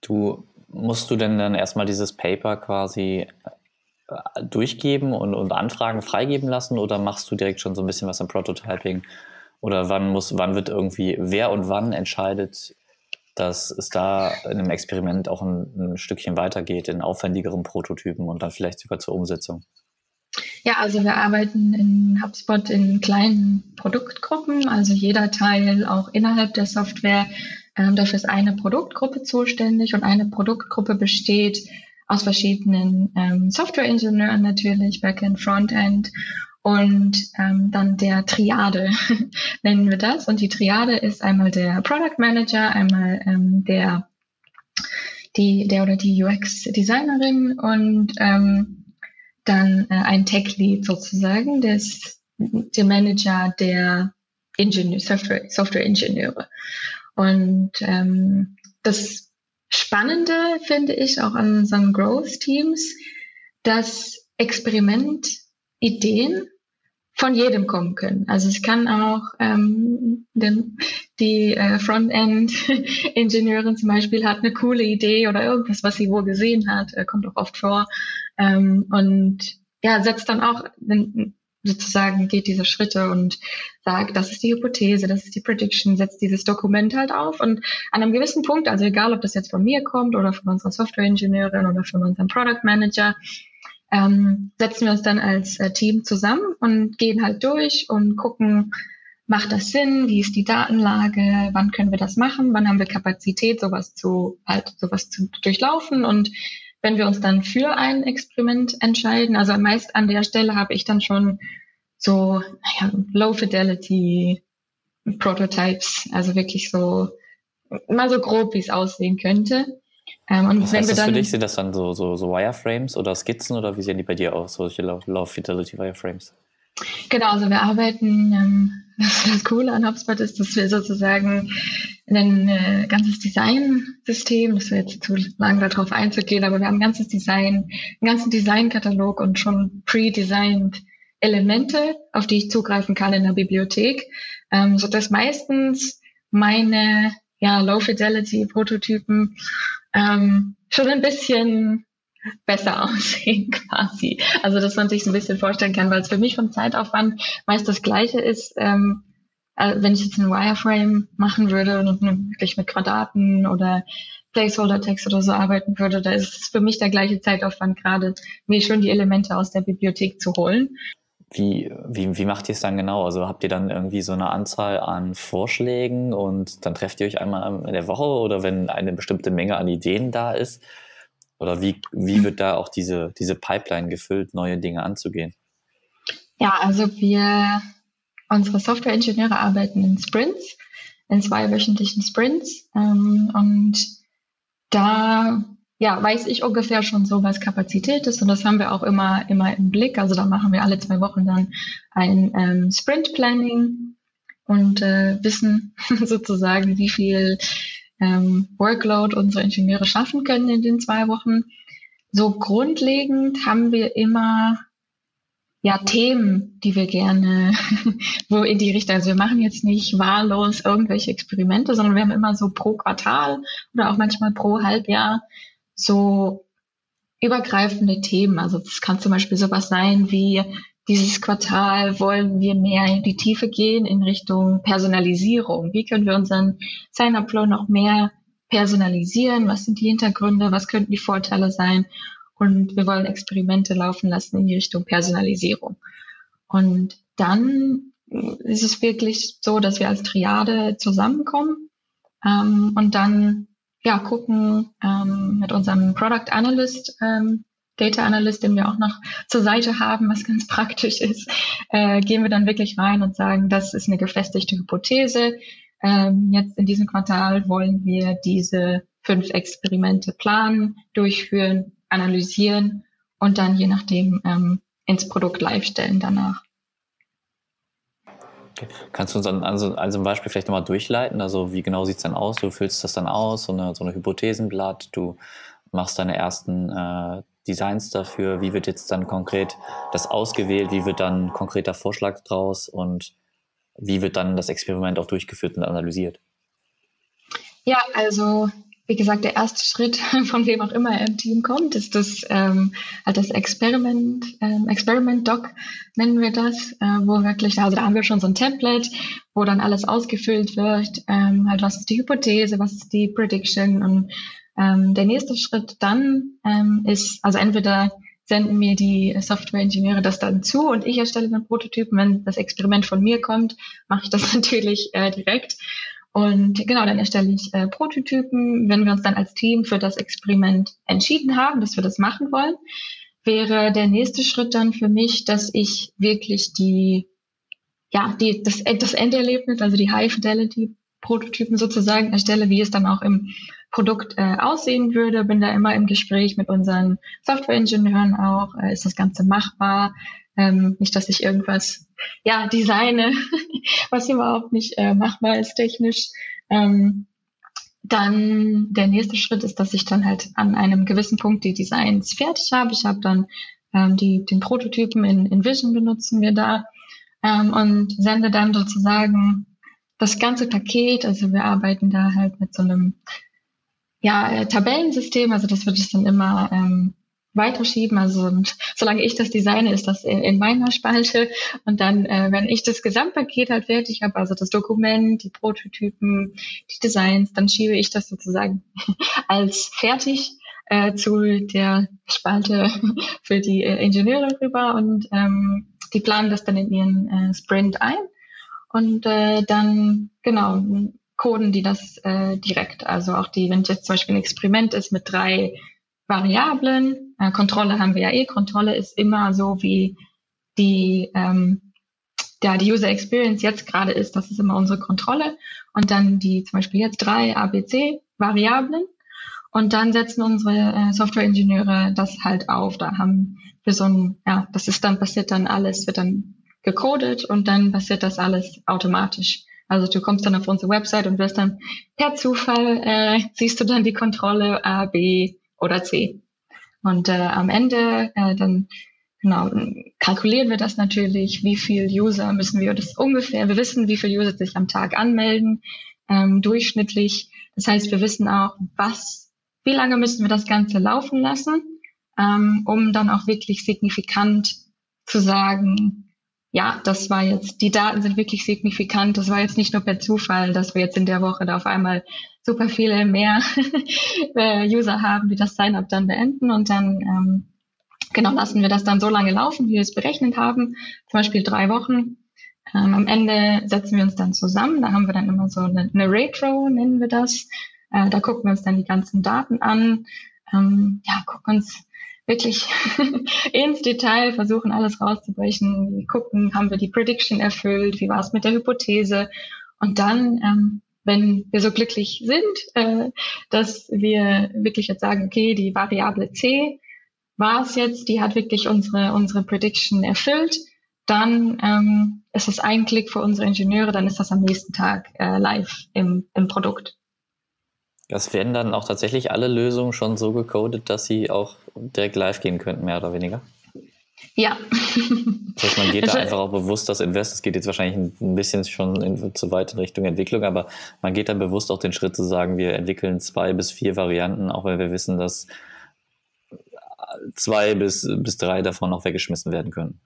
Du musst du denn dann erstmal dieses Paper quasi durchgeben und, und Anfragen freigeben lassen oder machst du direkt schon so ein bisschen was am Prototyping? Oder wann muss, wann wird irgendwie, wer und wann entscheidet, dass es da in einem Experiment auch ein, ein Stückchen weitergeht in aufwendigeren Prototypen und dann vielleicht sogar zur Umsetzung? Ja, also wir arbeiten in HubSpot in kleinen Produktgruppen, also jeder Teil auch innerhalb der Software ähm, dafür ist eine Produktgruppe zuständig und eine Produktgruppe besteht aus verschiedenen ähm, Software-Ingenieuren natürlich, Backend, Frontend und ähm, dann der Triade nennen wir das. Und die Triade ist einmal der Product Manager, einmal ähm, der die der oder die UX-Designerin und ähm, dann äh, ein Tech-Lead sozusagen, der ist der Manager der Ingenieur, Software, Software-Ingenieure. Und ähm, das Spannende finde ich auch an unseren Growth-Teams, dass Experimentideen von jedem kommen können. Also es kann auch ähm, den, die äh, Frontend-Ingenieurin zum Beispiel hat eine coole Idee oder irgendwas, was sie wohl gesehen hat, äh, kommt auch oft vor. Ähm, und ja, setzt dann auch sozusagen geht diese Schritte und sagt, das ist die Hypothese, das ist die Prediction, setzt dieses Dokument halt auf. Und an einem gewissen Punkt, also egal, ob das jetzt von mir kommt oder von unserer Software-Ingenieurin oder von unserem Product Manager, ähm, setzen wir uns dann als äh, Team zusammen und gehen halt durch und gucken, macht das Sinn, wie ist die Datenlage, wann können wir das machen, wann haben wir Kapazität, sowas zu halt sowas zu durchlaufen und wenn wir uns dann für ein Experiment entscheiden, also meist an der Stelle habe ich dann schon so naja, Low Fidelity Prototypes, also wirklich so mal so grob, wie es aussehen könnte. Ähm, und Was wenn heißt wir das dann, für dich? Sind das dann so, so, so Wireframes oder Skizzen oder wie sehen die bei dir aus, solche Low, Low Fidelity Wireframes? Genau, also wir arbeiten, ähm, das, das Coole an HubSpot ist, dass wir sozusagen ein äh, ganzes Design-System, das wäre jetzt zu lang darauf einzugehen, aber wir haben ein ganzes Design, einen ganzen Designkatalog und schon pre-designed Elemente, auf die ich zugreifen kann in der Bibliothek, ähm, so dass meistens meine ja, Low-Fidelity-Prototypen ähm, schon ein bisschen besser aussehen quasi. Also dass man sich so ein bisschen vorstellen kann, weil es für mich vom Zeitaufwand meist das gleiche ist, ähm, äh, wenn ich jetzt einen Wireframe machen würde und wirklich mit Quadraten oder Placeholder-Text oder so arbeiten würde, da ist es für mich der gleiche Zeitaufwand gerade, mir schon die Elemente aus der Bibliothek zu holen. Wie, wie, wie macht ihr es dann genau? Also habt ihr dann irgendwie so eine Anzahl an Vorschlägen und dann trefft ihr euch einmal in der Woche oder wenn eine bestimmte Menge an Ideen da ist? Oder wie, wie wird da auch diese, diese Pipeline gefüllt, neue Dinge anzugehen? Ja, also wir, unsere Software-Ingenieure arbeiten in Sprints, in zweiwöchentlichen Sprints ähm, und da ja, weiß ich ungefähr schon so, was Kapazität ist. Und das haben wir auch immer, immer im Blick. Also da machen wir alle zwei Wochen dann ein ähm, Sprint-Planning und äh, wissen sozusagen, wie viel ähm, Workload unsere Ingenieure schaffen können in den zwei Wochen. So grundlegend haben wir immer ja, Themen, die wir gerne, wo in die Richtung, also wir machen jetzt nicht wahllos irgendwelche Experimente, sondern wir haben immer so pro Quartal oder auch manchmal pro Halbjahr so übergreifende Themen. Also das kann zum Beispiel sowas sein wie dieses Quartal wollen wir mehr in die Tiefe gehen in Richtung Personalisierung. Wie können wir unseren Sign-up-Flow noch mehr personalisieren? Was sind die Hintergründe? Was könnten die Vorteile sein? Und wir wollen Experimente laufen lassen in die Richtung Personalisierung. Und dann ist es wirklich so, dass wir als Triade zusammenkommen ähm, und dann ja gucken ähm, mit unserem Product Analyst, ähm, Data Analyst, den wir auch noch zur Seite haben, was ganz praktisch ist, äh, gehen wir dann wirklich rein und sagen, das ist eine gefestigte Hypothese. Ähm, jetzt in diesem Quartal wollen wir diese fünf Experimente planen, durchführen analysieren und dann je nachdem ähm, ins Produkt live stellen danach. Okay. Kannst du uns dann also, also ein Beispiel vielleicht nochmal durchleiten? Also wie genau sieht es dann aus? Du füllst das dann aus, so eine, so eine Hypothesenblatt, du machst deine ersten äh, Designs dafür, wie wird jetzt dann konkret das ausgewählt, wie wird dann konkreter Vorschlag draus und wie wird dann das Experiment auch durchgeführt und analysiert? Ja, also wie gesagt, der erste Schritt, von wem auch immer er im Team kommt, ist das ähm, halt das Experiment, ähm, Experiment Doc nennen wir das, äh, wo wirklich, also da haben wir schon so ein Template, wo dann alles ausgefüllt wird, ähm, halt was ist die Hypothese, was ist die Prediction und ähm, der nächste Schritt dann ähm, ist, also entweder senden mir die Software-Ingenieure das dann zu und ich erstelle den Prototypen. Wenn das Experiment von mir kommt, mache ich das natürlich äh, direkt. Und genau, dann erstelle ich äh, Prototypen. Wenn wir uns dann als Team für das Experiment entschieden haben, dass wir das machen wollen, wäre der nächste Schritt dann für mich, dass ich wirklich die, ja, die, das, das Enderlebnis, also die High Fidelity Prototypen sozusagen erstelle, wie es dann auch im Produkt äh, aussehen würde. Bin da immer im Gespräch mit unseren Software-Ingenieuren auch. Äh, ist das Ganze machbar? Ähm, nicht, dass ich irgendwas ja designe, was überhaupt nicht äh, machbar ist technisch. Ähm, dann der nächste Schritt ist, dass ich dann halt an einem gewissen Punkt die Designs fertig habe. Ich habe dann ähm, die, den Prototypen in, in Vision benutzen wir da ähm, und sende dann sozusagen das ganze Paket. Also wir arbeiten da halt mit so einem ja, äh, Tabellensystem. Also das wird es dann immer ähm, weiterschieben. Also solange ich das designe, ist das in, in meiner Spalte. Und dann, äh, wenn ich das Gesamtpaket halt fertig habe, also das Dokument, die Prototypen, die Designs, dann schiebe ich das sozusagen als fertig äh, zu der Spalte für die äh, Ingenieure rüber und ähm, die planen das dann in ihren äh, Sprint ein. Und äh, dann, genau, coden die das äh, direkt. Also auch die, wenn jetzt zum Beispiel ein Experiment ist mit drei Variablen. Äh, Kontrolle haben wir ja eh. Kontrolle ist immer so, wie die, ähm, ja, die User Experience jetzt gerade ist. Das ist immer unsere Kontrolle. Und dann die zum Beispiel jetzt drei ABC-Variablen. Und dann setzen unsere äh, Software-Ingenieure das halt auf. Da haben wir so ein, ja, das ist dann passiert dann alles, wird dann gecodet und dann passiert das alles automatisch. Also du kommst dann auf unsere Website und wirst dann per Zufall äh, siehst du dann die Kontrolle A, B, oder C. Und äh, am Ende äh, dann genau kalkulieren wir das natürlich, wie viel User müssen wir das ungefähr, wir wissen, wie viel User sich am Tag anmelden, ähm, durchschnittlich. Das heißt, wir wissen auch, was, wie lange müssen wir das Ganze laufen lassen, ähm, um dann auch wirklich signifikant zu sagen, ja, das war jetzt, die Daten sind wirklich signifikant. Das war jetzt nicht nur per Zufall, dass wir jetzt in der Woche da auf einmal super viele mehr äh, User haben, die das Sign-up dann beenden und dann ähm, genau lassen wir das dann so lange laufen, wie wir es berechnet haben, zum Beispiel drei Wochen. Ähm, am Ende setzen wir uns dann zusammen. Da haben wir dann immer so eine, eine Retro, nennen wir das. Äh, da gucken wir uns dann die ganzen Daten an. Ähm, ja, gucken uns wirklich ins Detail versuchen, alles rauszubrechen. Gucken, haben wir die Prediction erfüllt, wie war es mit der Hypothese. Und dann, ähm, wenn wir so glücklich sind, äh, dass wir wirklich jetzt sagen, okay, die Variable C war es jetzt, die hat wirklich unsere, unsere Prediction erfüllt, dann ähm, ist es ein Klick für unsere Ingenieure, dann ist das am nächsten Tag äh, live im, im Produkt. Das werden dann auch tatsächlich alle Lösungen schon so gecodet, dass sie auch direkt live gehen könnten, mehr oder weniger? Ja. Das heißt, man geht da einfach auch bewusst das Invest. Es geht jetzt wahrscheinlich ein bisschen schon in, zu weit in Richtung Entwicklung, aber man geht dann bewusst auch den Schritt zu sagen, wir entwickeln zwei bis vier Varianten, auch weil wir wissen, dass zwei bis, bis drei davon noch weggeschmissen werden können.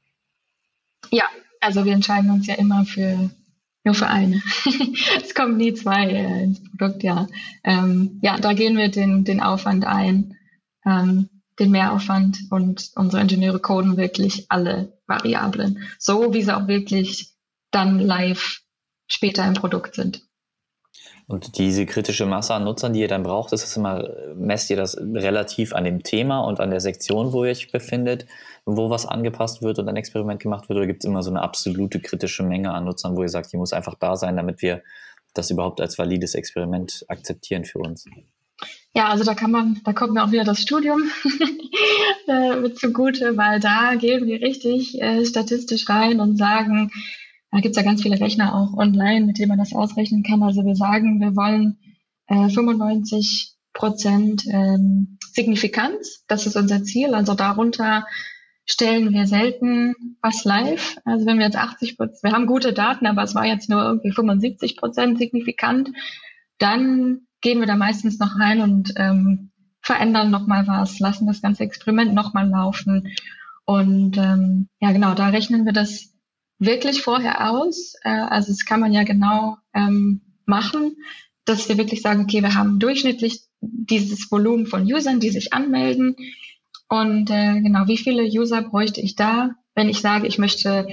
Ja, also wir entscheiden uns ja immer für nur für eine. es kommen nie zwei äh, ins Produkt, ja. Ähm, ja, da gehen wir den, den Aufwand ein, ähm, den Mehraufwand und unsere Ingenieure coden wirklich alle Variablen, so wie sie auch wirklich dann live später im Produkt sind. Und diese kritische Masse an Nutzern, die ihr dann braucht, ist es immer, messt ihr das relativ an dem Thema und an der Sektion, wo ihr euch befindet, wo was angepasst wird und ein Experiment gemacht wird? Oder gibt es immer so eine absolute kritische Menge an Nutzern, wo ihr sagt, die muss einfach da sein, damit wir das überhaupt als valides Experiment akzeptieren für uns? Ja, also da kann man, da kommt mir auch wieder das Studium äh, mit zugute, weil da gehen wir richtig äh, statistisch rein und sagen, da gibt's ja ganz viele Rechner auch online, mit denen man das ausrechnen kann. Also wir sagen, wir wollen äh, 95 Prozent ähm, Signifikanz. Das ist unser Ziel. Also darunter stellen wir selten was live. Also wenn wir jetzt 80 Prozent, wir haben gute Daten, aber es war jetzt nur irgendwie 75 Prozent signifikant, dann gehen wir da meistens noch rein und ähm, verändern nochmal was, lassen das ganze Experiment nochmal laufen. Und ähm, ja, genau, da rechnen wir das wirklich vorher aus. Äh, also das kann man ja genau ähm, machen, dass wir wirklich sagen, okay, wir haben durchschnittlich dieses Volumen von Usern, die sich anmelden. Und äh, genau, wie viele User bräuchte ich da, wenn ich sage, ich möchte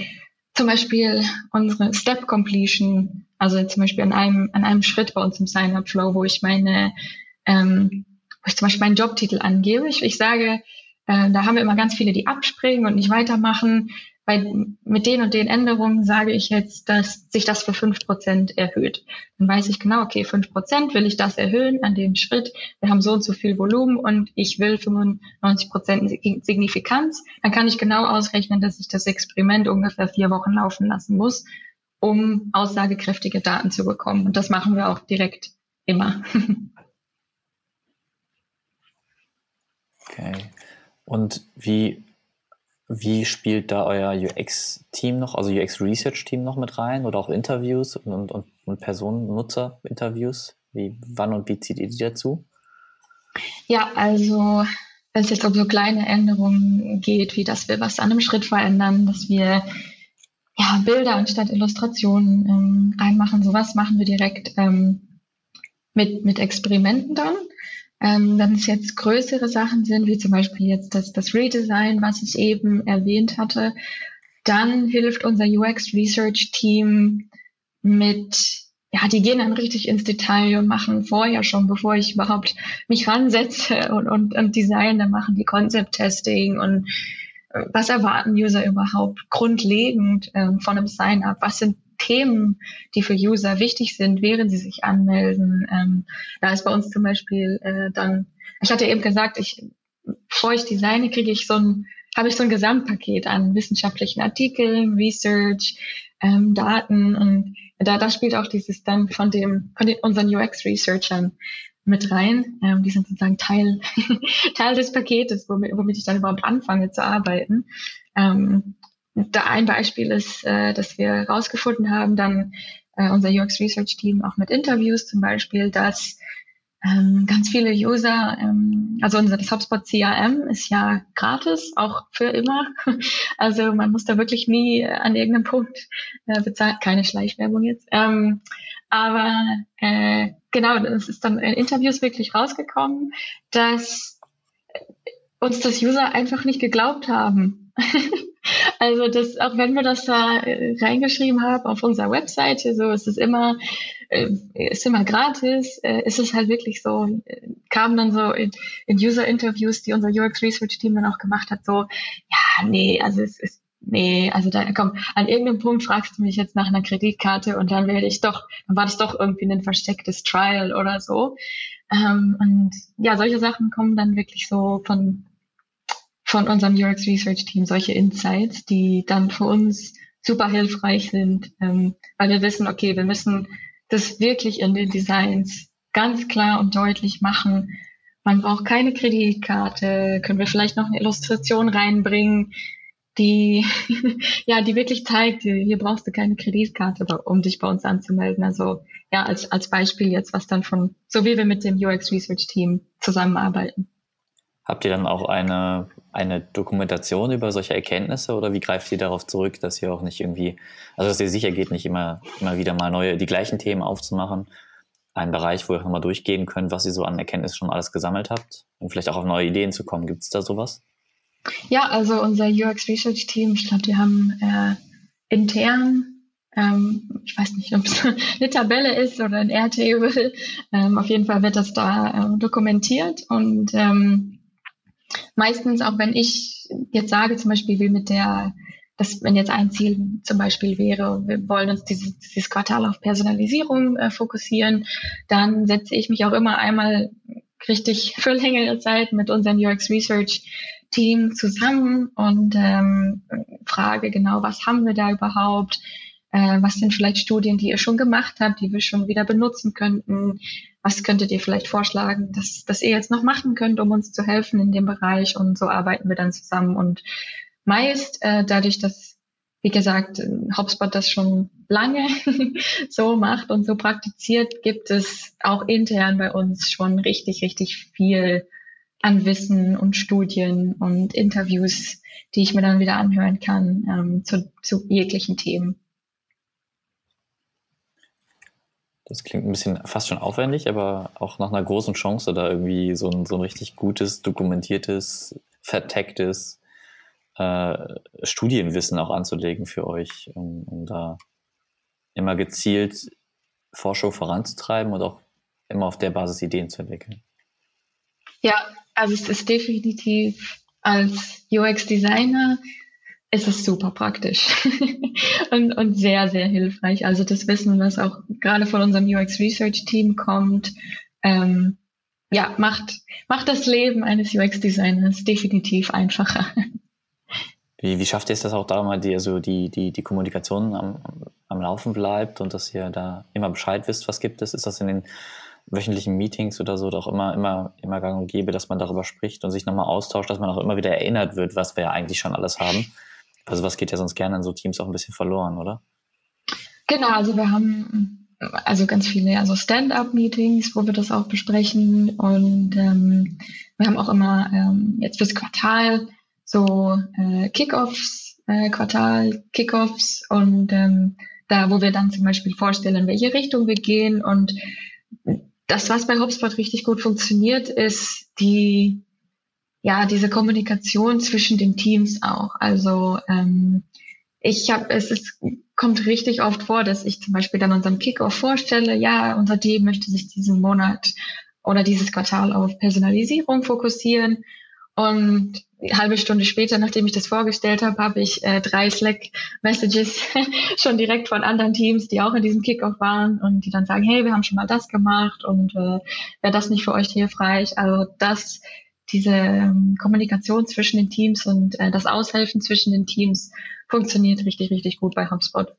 zum Beispiel unsere Step Completion, also zum Beispiel an einem, an einem Schritt bei uns im Sign-up-Flow, wo ich meine, ähm, wo ich zum Beispiel meinen Jobtitel angebe. Ich, ich sage, äh, da haben wir immer ganz viele, die abspringen und nicht weitermachen bei, mit den und den Änderungen sage ich jetzt, dass sich das für fünf Prozent erhöht. Dann weiß ich genau, okay, fünf Prozent will ich das erhöhen an dem Schritt. Wir haben so und so viel Volumen und ich will 95 Prozent Signifikanz. Dann kann ich genau ausrechnen, dass ich das Experiment ungefähr vier Wochen laufen lassen muss, um aussagekräftige Daten zu bekommen. Und das machen wir auch direkt immer. okay. Und wie wie spielt da euer UX-Team noch, also UX-Research-Team noch mit rein oder auch Interviews und, und, und Personen-Nutzer-Interviews? Wann und wie zieht ihr die dazu? Ja, also wenn es jetzt um so kleine Änderungen geht, wie dass wir was an einem Schritt verändern, dass wir ja, Bilder anstatt Illustrationen ähm, reinmachen, sowas machen wir direkt ähm, mit, mit Experimenten dann. Ähm, wenn es jetzt größere Sachen sind, wie zum Beispiel jetzt das, das Redesign, was ich eben erwähnt hatte, dann hilft unser UX Research Team mit, ja, die gehen dann richtig ins Detail und machen vorher schon, bevor ich überhaupt mich ransetze und, und, und design, dann machen die Concept Testing und äh, was erwarten User überhaupt grundlegend ähm, von einem Sign-up? Was sind Themen, die für User wichtig sind, während sie sich anmelden. Ähm, da ist bei uns zum Beispiel äh, dann, ich hatte eben gesagt, ich, bevor ich designe, kriege ich so ein, habe ich so ein Gesamtpaket an wissenschaftlichen Artikeln, Research, ähm, Daten und da, da spielt auch dieses dann von dem, von den, unseren UX-Researchern mit rein. Ähm, die sind sozusagen Teil, Teil des Paketes, womit, womit ich dann überhaupt anfange zu arbeiten. Ähm, da ein Beispiel ist, äh, dass wir herausgefunden haben, dann äh, unser UX Research Team auch mit Interviews zum Beispiel, dass ähm, ganz viele User, ähm, also unser das HubSpot CRM ist ja gratis, auch für immer. Also man muss da wirklich nie an irgendeinem Punkt äh, bezahlen. Keine Schleichwerbung jetzt. Ähm, aber äh, genau, es ist dann in Interviews wirklich rausgekommen, dass uns das User einfach nicht geglaubt haben. also das, auch wenn wir das da äh, reingeschrieben haben auf unserer Webseite, so ist es immer, äh, ist immer gratis, äh, ist es halt wirklich so, kam dann so in, in User-Interviews, die unser UX Research Team dann auch gemacht hat, so, ja, nee, also es ist nee, also da komm, an irgendeinem Punkt fragst du mich jetzt nach einer Kreditkarte und dann werde ich doch, dann war das doch irgendwie ein verstecktes Trial oder so. Ähm, und ja, solche Sachen kommen dann wirklich so von von unserem UX Research Team solche Insights, die dann für uns super hilfreich sind, ähm, weil wir wissen, okay, wir müssen das wirklich in den Designs ganz klar und deutlich machen. Man braucht keine Kreditkarte, können wir vielleicht noch eine Illustration reinbringen, die, ja, die wirklich zeigt, hier brauchst du keine Kreditkarte, um dich bei uns anzumelden. Also, ja, als, als Beispiel jetzt, was dann von, so wie wir mit dem UX Research Team zusammenarbeiten. Habt ihr dann auch eine, eine Dokumentation über solche Erkenntnisse oder wie greift ihr darauf zurück, dass ihr auch nicht irgendwie, also dass ihr sicher geht, nicht immer, immer wieder mal neue, die gleichen Themen aufzumachen? Ein Bereich, wo ihr nochmal durchgehen könnt, was ihr so an Erkenntnissen schon alles gesammelt habt und vielleicht auch auf neue Ideen zu kommen. Gibt es da sowas? Ja, also unser UX Research Team, ich glaube, die haben äh, intern ähm, ich weiß nicht, ob es eine Tabelle ist oder ein Airtable. Ähm, auf jeden Fall wird das da äh, dokumentiert und ähm, meistens auch wenn ich jetzt sage, zum Beispiel wie mit der, dass wenn jetzt ein Ziel zum Beispiel wäre, wir wollen uns dieses, dieses Quartal auf Personalisierung äh, fokussieren, dann setze ich mich auch immer einmal richtig für längere Zeit mit unserem UX Research Team zusammen und ähm, frage genau, was haben wir da überhaupt? Äh, was sind vielleicht Studien, die ihr schon gemacht habt, die wir schon wieder benutzen könnten? was könntet ihr vielleicht vorschlagen, dass, dass ihr jetzt noch machen könnt, um uns zu helfen in dem Bereich und so arbeiten wir dann zusammen und meist äh, dadurch, dass wie gesagt, HubSpot das schon lange so macht und so praktiziert, gibt es auch intern bei uns schon richtig, richtig viel an Wissen und Studien und Interviews, die ich mir dann wieder anhören kann ähm, zu, zu jeglichen Themen. Das klingt ein bisschen fast schon aufwendig, aber auch nach einer großen Chance, da irgendwie so ein, so ein richtig gutes, dokumentiertes, vertecktes äh, Studienwissen auch anzulegen für euch, um, um da immer gezielt Forschung voranzutreiben und auch immer auf der Basis Ideen zu entwickeln. Ja, also es ist definitiv als UX-Designer es ist super praktisch und, und sehr, sehr hilfreich. Also das Wissen, was auch gerade von unserem UX Research Team kommt, ähm, ja, macht, macht das Leben eines UX-Designers definitiv einfacher. Wie, wie schafft ihr es, dass auch da mal die, also die, die, die Kommunikation am, am Laufen bleibt und dass ihr da immer Bescheid wisst, was gibt es? Ist das in den wöchentlichen Meetings oder so doch immer, immer, immer gang und gäbe, dass man darüber spricht und sich nochmal austauscht, dass man auch immer wieder erinnert wird, was wir ja eigentlich schon alles haben? Also was geht ja sonst gerne in so Teams auch ein bisschen verloren, oder? Genau, also wir haben also ganz viele also Stand-up-Meetings, wo wir das auch besprechen und ähm, wir haben auch immer ähm, jetzt fürs Quartal so äh, Kickoffs, äh, Quartal Kickoffs und ähm, da, wo wir dann zum Beispiel vorstellen, in welche Richtung wir gehen und das, was bei HubSpot richtig gut funktioniert, ist die ja, diese Kommunikation zwischen den Teams auch. Also ähm, ich habe, es ist, kommt richtig oft vor, dass ich zum Beispiel dann unserem Kickoff vorstelle, ja, unser Team möchte sich diesen Monat oder dieses Quartal auf Personalisierung fokussieren. Und eine halbe Stunde später, nachdem ich das vorgestellt habe, habe ich äh, drei Slack-Messages schon direkt von anderen Teams, die auch in diesem Kickoff waren und die dann sagen, hey, wir haben schon mal das gemacht und äh, wäre das nicht für euch hilfreich? Also das diese ähm, Kommunikation zwischen den Teams und äh, das Aushelfen zwischen den Teams funktioniert richtig, richtig gut bei HubSpot.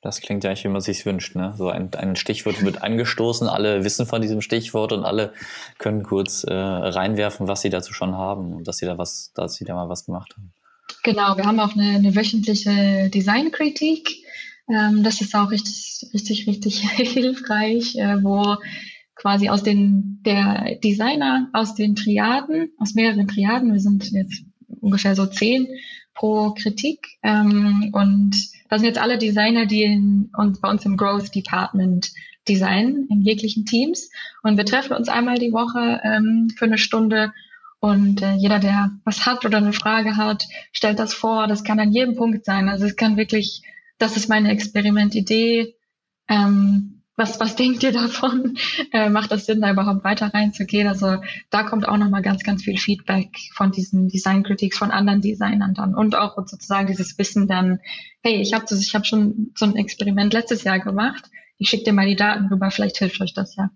Das klingt ja eigentlich, wie man sich wünscht. Ne? So ein, ein Stichwort wird angestoßen, alle wissen von diesem Stichwort und alle können kurz äh, reinwerfen, was sie dazu schon haben und dass sie da was, dass sie da mal was gemacht haben. Genau, wir haben auch eine, eine wöchentliche Designkritik. Ähm, das ist auch richtig, richtig, richtig hilfreich, äh, wo quasi aus den, der Designer aus den Triaden, aus mehreren Triaden, wir sind jetzt ungefähr so zehn pro Kritik. Ähm, und das sind jetzt alle Designer, die in, und bei uns im Growth Department designen, in jeglichen Teams. Und wir treffen uns einmal die Woche ähm, für eine Stunde und äh, jeder, der was hat oder eine Frage hat, stellt das vor. Das kann an jedem Punkt sein. Also es kann wirklich, das ist meine Experimentidee. Ähm, was, was denkt ihr davon? Äh, macht das Sinn, da überhaupt weiter reinzugehen? Also da kommt auch nochmal ganz, ganz viel Feedback von diesen Design Critics von anderen Designern dann und auch sozusagen dieses Wissen dann, hey, ich habe hab schon so ein Experiment letztes Jahr gemacht. Ich schicke dir mal die Daten rüber, vielleicht hilft euch das ja.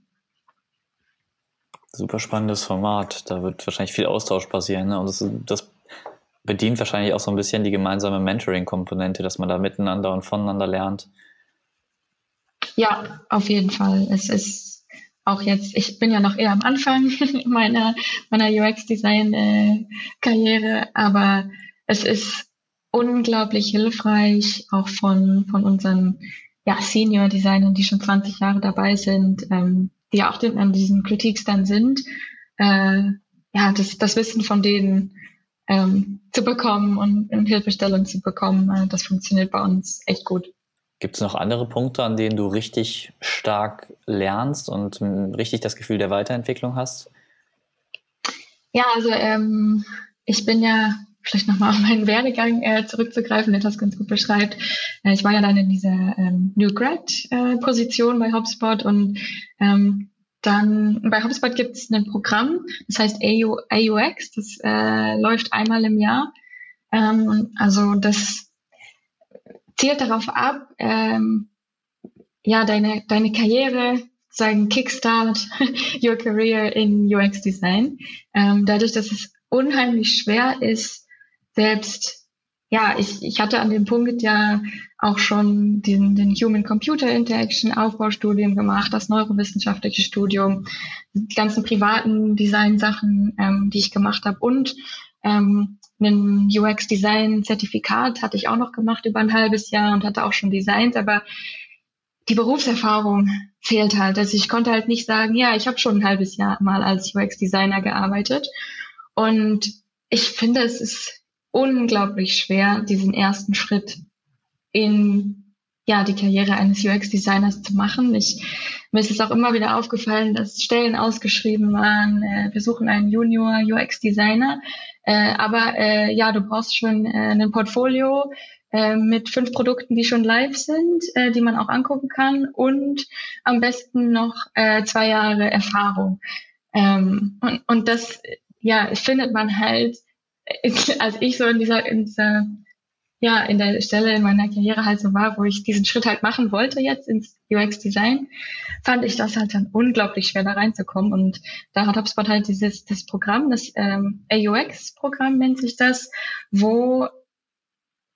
Super spannendes Format. Da wird wahrscheinlich viel Austausch passieren. Ne? Und das, das bedient wahrscheinlich auch so ein bisschen die gemeinsame Mentoring-Komponente, dass man da miteinander und voneinander lernt. Ja, auf jeden Fall. Es ist auch jetzt, ich bin ja noch eher am Anfang meiner, meiner UX-Design-Karriere, aber es ist unglaublich hilfreich, auch von, von unseren ja, Senior-Designern, die schon 20 Jahre dabei sind, ähm, die auch den, an diesen Critiques dann sind, äh, ja, das, das Wissen von denen ähm, zu bekommen und, und Hilfestellung zu bekommen, äh, das funktioniert bei uns echt gut. Gibt es noch andere Punkte, an denen du richtig stark lernst und richtig das Gefühl der Weiterentwicklung hast? Ja, also ähm, ich bin ja, vielleicht nochmal auf meinen Werdegang äh, zurückzugreifen, der das ganz gut beschreibt. Äh, ich war ja dann in dieser ähm, New Grad-Position äh, bei HubSpot und ähm, dann bei HubSpot gibt es ein Programm, das heißt AU, AUX, das äh, läuft einmal im Jahr. Ähm, also das zielt darauf ab, ähm, ja, deine, deine Karriere, sagen Kickstart your career in UX Design. Ähm, dadurch, dass es unheimlich schwer ist, selbst, ja, ich, ich hatte an dem Punkt ja auch schon den, den Human-Computer Interaction Aufbaustudium gemacht, das neurowissenschaftliche Studium, die ganzen privaten Design-Sachen, ähm, die ich gemacht habe und ähm, ein UX-Design-Zertifikat hatte ich auch noch gemacht über ein halbes Jahr und hatte auch schon Designs, aber die Berufserfahrung fehlt halt. Also ich konnte halt nicht sagen, ja, ich habe schon ein halbes Jahr mal als UX-Designer gearbeitet. Und ich finde, es ist unglaublich schwer, diesen ersten Schritt in ja, die Karriere eines UX-Designers zu machen. Ich, mir ist es auch immer wieder aufgefallen, dass Stellen ausgeschrieben waren, äh, wir suchen einen Junior UX-Designer, äh, aber äh, ja, du brauchst schon äh, ein Portfolio äh, mit fünf Produkten, die schon live sind, äh, die man auch angucken kann und am besten noch äh, zwei Jahre Erfahrung. Ähm, und, und das ja, findet man halt, als ich so in dieser, in dieser ja, in der Stelle in meiner Karriere halt so war, wo ich diesen Schritt halt machen wollte jetzt ins UX-Design, fand ich das halt dann unglaublich schwer da reinzukommen. Und da hat HubSpot halt dieses das Programm, das ähm, AUX-Programm nennt sich das, wo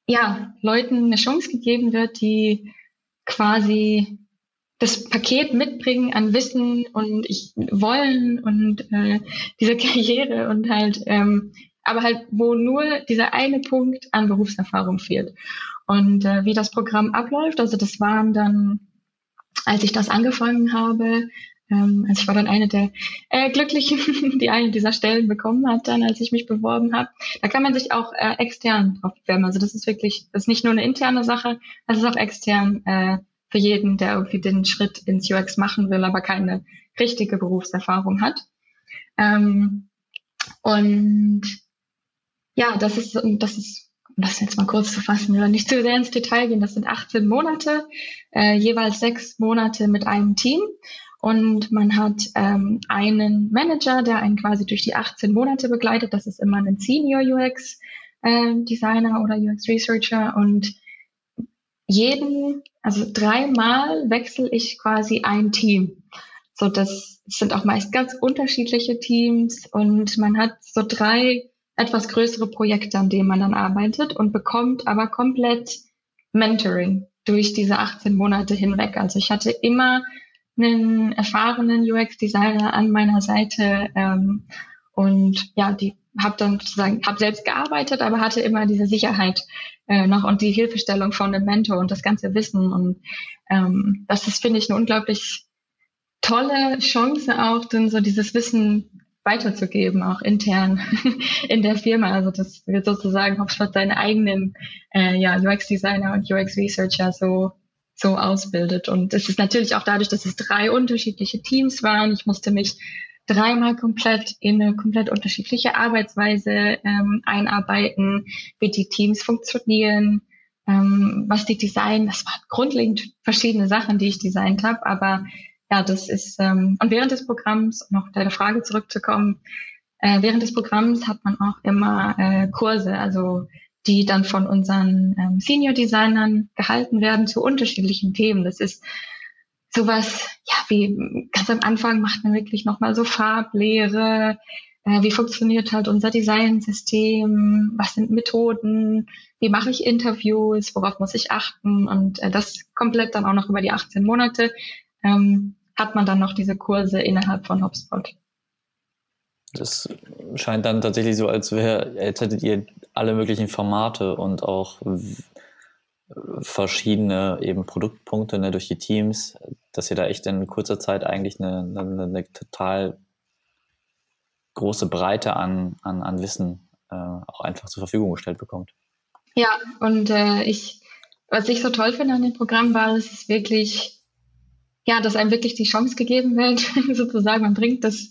ja Leuten eine Chance gegeben wird, die quasi das Paket mitbringen an Wissen und ich wollen und äh, diese Karriere und halt ähm, aber halt, wo nur dieser eine Punkt an Berufserfahrung fehlt. Und äh, wie das Programm abläuft, also das waren dann, als ich das angefangen habe, ähm, also ich war dann eine der äh, Glücklichen, die eine dieser Stellen bekommen hat, dann als ich mich beworben habe. Da kann man sich auch äh, extern drauf bewerben. Also das ist wirklich, das ist nicht nur eine interne Sache, das ist auch extern äh, für jeden, der irgendwie den Schritt ins UX machen will, aber keine richtige Berufserfahrung hat. Ähm, und ja, das ist, das ist, um das jetzt mal kurz zu fassen, wir nicht zu sehr ins Detail gehen, das sind 18 Monate, äh, jeweils sechs Monate mit einem Team. Und man hat ähm, einen Manager, der einen quasi durch die 18 Monate begleitet. Das ist immer ein Senior UX äh, Designer oder UX Researcher. Und jeden, also dreimal wechsle ich quasi ein Team. So, das sind auch meist ganz unterschiedliche Teams und man hat so drei etwas größere Projekte, an denen man dann arbeitet und bekommt aber komplett Mentoring durch diese 18 Monate hinweg. Also ich hatte immer einen erfahrenen UX-Designer an meiner Seite ähm, und ja, die habe dann sozusagen, habe selbst gearbeitet, aber hatte immer diese Sicherheit äh, noch und die Hilfestellung von einem Mentor und das ganze Wissen und ähm, das ist, finde ich, eine unglaublich tolle Chance auch, dann so dieses Wissen weiterzugeben, auch intern in der Firma. Also das wird sozusagen HubSpot seine eigenen äh, ja, UX-Designer und UX-Researcher so so ausbildet. Und es ist natürlich auch dadurch, dass es drei unterschiedliche Teams waren. Ich musste mich dreimal komplett in eine komplett unterschiedliche Arbeitsweise ähm, einarbeiten, wie die Teams funktionieren, ähm, was die designen. Das waren grundlegend verschiedene Sachen, die ich designt habe, aber ja, das ist, ähm, und während des Programms, noch deine Frage zurückzukommen, äh, während des Programms hat man auch immer äh, Kurse, also die dann von unseren ähm, Senior-Designern gehalten werden zu unterschiedlichen Themen. Das ist sowas, ja, wie ganz am Anfang macht man wirklich nochmal so Farblehre, äh, wie funktioniert halt unser Designsystem, was sind Methoden, wie mache ich Interviews, worauf muss ich achten und äh, das komplett dann auch noch über die 18 Monate ähm, hat man dann noch diese Kurse innerhalb von HubSpot. Das scheint dann tatsächlich so, als wäre, jetzt hättet ihr alle möglichen Formate und auch verschiedene eben Produktpunkte ne, durch die Teams, dass ihr da echt in kurzer Zeit eigentlich eine, eine, eine total große Breite an, an, an Wissen äh, auch einfach zur Verfügung gestellt bekommt. Ja, und äh, ich, was ich so toll finde an dem Programm war, es wirklich ja, dass einem wirklich die Chance gegeben wird, sozusagen, man bringt das,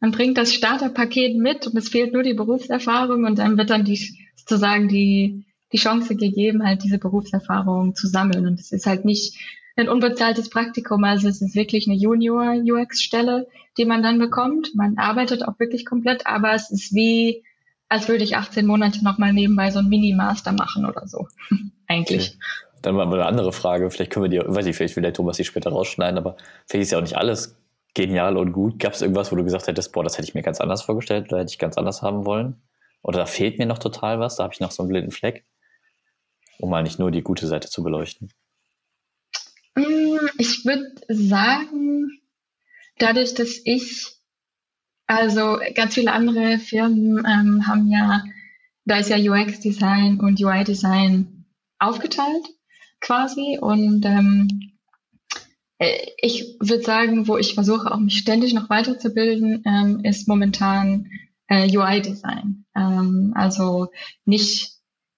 man bringt das Starterpaket mit und es fehlt nur die Berufserfahrung und dann wird dann die, sozusagen die, die Chance gegeben, halt diese Berufserfahrung zu sammeln. Und es ist halt nicht ein unbezahltes Praktikum, also es ist wirklich eine Junior-UX-Stelle, die man dann bekommt. Man arbeitet auch wirklich komplett, aber es ist wie, als würde ich 18 Monate nochmal nebenbei so ein Mini-Master machen oder so. Eigentlich. Okay. Dann mal eine andere Frage. Vielleicht können wir die, weiß ich, vielleicht will der Thomas die später rausschneiden, aber vielleicht ist ja auch nicht alles genial und gut. Gab es irgendwas, wo du gesagt hättest, boah, das hätte ich mir ganz anders vorgestellt oder hätte ich ganz anders haben wollen? Oder da fehlt mir noch total was, da habe ich noch so einen blinden Fleck, um mal nicht nur die gute Seite zu beleuchten. Mm, ich würde sagen, dadurch, dass ich, also ganz viele andere Firmen ähm, haben ja, da ist ja UX-Design und UI-Design aufgeteilt quasi. Und ähm, äh, ich würde sagen, wo ich versuche, auch mich ständig noch weiterzubilden, ähm, ist momentan äh, UI-Design. Ähm, also nicht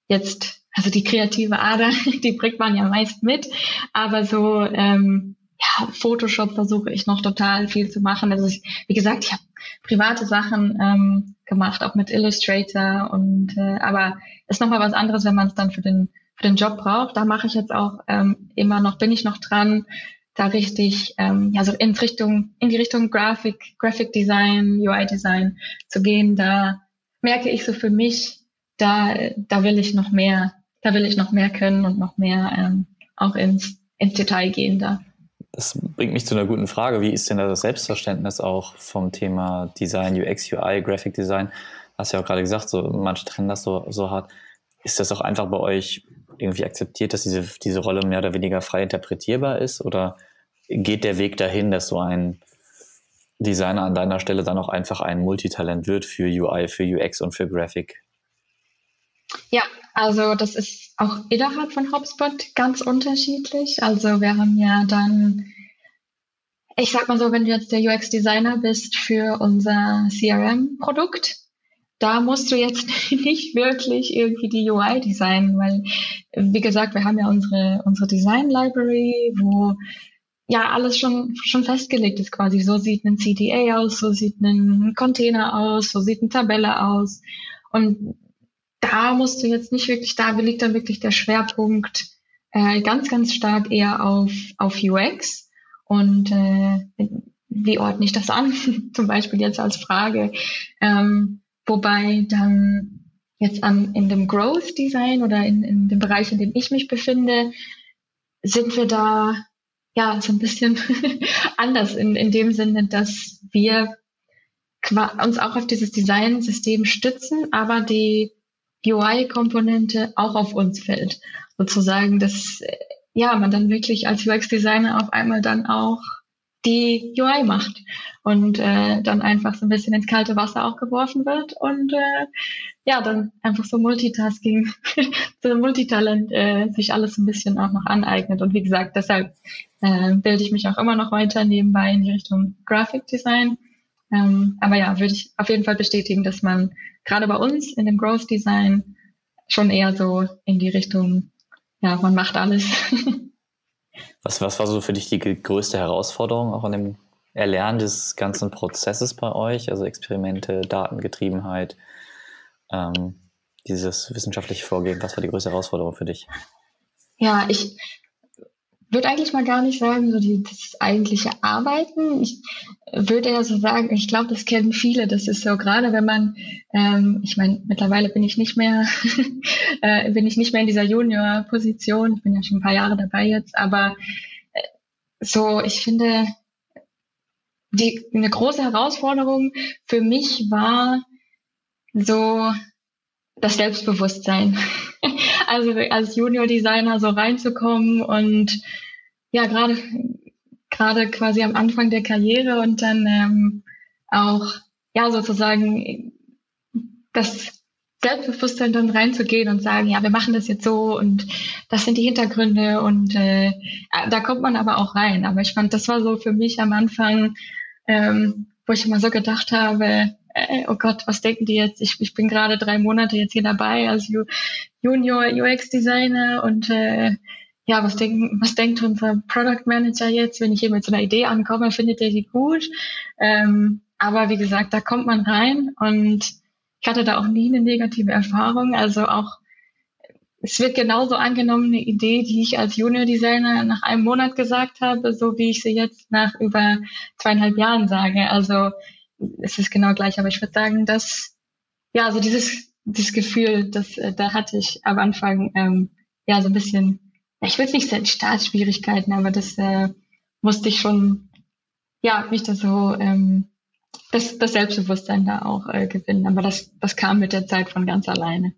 jetzt, also die kreative Ader, die bringt man ja meist mit, aber so ähm, ja, Photoshop versuche ich noch total viel zu machen. Also ich, wie gesagt, ich habe private Sachen ähm, gemacht, auch mit Illustrator und äh, aber ist nochmal was anderes, wenn man es dann für den für den Job braucht. Da mache ich jetzt auch ähm, immer noch, bin ich noch dran, da richtig, ähm, ja, so in Richtung, in die Richtung Graphic, Graphic Design, UI Design zu gehen. Da merke ich so für mich, da, da will ich noch mehr, da will ich noch mehr können und noch mehr ähm, auch ins, ins Detail gehen da. Das bringt mich zu einer guten Frage. Wie ist denn das Selbstverständnis auch vom Thema Design, UX, UI, Graphic Design? Hast ja auch gerade gesagt, so manche trennen das so, so hart. Ist das auch einfach bei euch irgendwie akzeptiert, dass diese, diese Rolle mehr oder weniger frei interpretierbar ist? Oder geht der Weg dahin, dass so ein Designer an deiner Stelle dann auch einfach ein Multitalent wird für UI, für UX und für Graphic? Ja, also das ist auch innerhalb von HubSpot ganz unterschiedlich. Also wir haben ja dann, ich sag mal so, wenn du jetzt der UX-Designer bist für unser CRM-Produkt, da musst du jetzt nicht wirklich irgendwie die UI designen, weil, wie gesagt, wir haben ja unsere, unsere Design Library, wo ja alles schon, schon festgelegt ist quasi. So sieht ein CDA aus, so sieht ein Container aus, so sieht eine Tabelle aus. Und da musst du jetzt nicht wirklich, da liegt dann wirklich der Schwerpunkt äh, ganz, ganz stark eher auf, auf UX. Und äh, wie ordne ich das an? Zum Beispiel jetzt als Frage. Ähm, Wobei dann jetzt an, in dem Growth Design oder in, in dem Bereich, in dem ich mich befinde, sind wir da ja so ein bisschen anders in, in dem Sinne, dass wir uns auch auf dieses Design-System stützen, aber die UI-Komponente auch auf uns fällt. Sozusagen, dass ja, man dann wirklich als UX-Designer auf einmal dann auch die UI macht und äh, dann einfach so ein bisschen ins kalte Wasser auch geworfen wird und äh, ja, dann einfach so Multitasking, so Multitalent äh, sich alles ein bisschen auch noch aneignet. Und wie gesagt, deshalb äh, bilde ich mich auch immer noch weiter nebenbei in die Richtung Graphic Design. Ähm, aber ja, würde ich auf jeden Fall bestätigen, dass man gerade bei uns in dem Growth Design schon eher so in die Richtung, ja, man macht alles. Was, was war so für dich die größte Herausforderung auch an dem Erlernen des ganzen Prozesses bei euch? Also Experimente, Datengetriebenheit, ähm, dieses wissenschaftliche Vorgehen. Was war die größte Herausforderung für dich? Ja, ich würde eigentlich mal gar nicht sagen, so die, das eigentliche Arbeiten. Ich würde ja so sagen, ich glaube, das kennen viele. Das ist so, gerade wenn man, ähm, ich meine, mittlerweile bin ich nicht mehr, äh, bin ich nicht mehr in dieser Junior-Position. Ich bin ja schon ein paar Jahre dabei jetzt, aber äh, so, ich finde, die, eine große Herausforderung für mich war so das Selbstbewusstsein. also als Junior Designer so reinzukommen und ja, gerade gerade quasi am Anfang der Karriere und dann ähm, auch ja sozusagen das Selbstbewusstsein dann reinzugehen und sagen, ja, wir machen das jetzt so und das sind die Hintergründe und äh, da kommt man aber auch rein. Aber ich fand, das war so für mich am Anfang, ähm, wo ich immer so gedacht habe, äh, oh Gott, was denken die jetzt? Ich, ich bin gerade drei Monate jetzt hier dabei als Junior UX-Designer und äh, ja, was denken, was denkt unser Product Manager jetzt, wenn ich hier mit so einer Idee ankomme, findet er die gut? Ähm, aber wie gesagt, da kommt man rein und ich hatte da auch nie eine negative Erfahrung. Also auch, es wird genauso angenommen, eine Idee, die ich als Junior Designer nach einem Monat gesagt habe, so wie ich sie jetzt nach über zweieinhalb Jahren sage. Also es ist genau gleich. Aber ich würde sagen, dass, ja, so dieses, dieses Gefühl, das, äh, da hatte ich am Anfang, ähm, ja, so ein bisschen ich will es nicht sagen Startschwierigkeiten, aber das äh, musste ich schon, ja, mich da so ähm, das, das Selbstbewusstsein da auch äh, gewinnen. Aber das, das kam mit der Zeit von ganz alleine.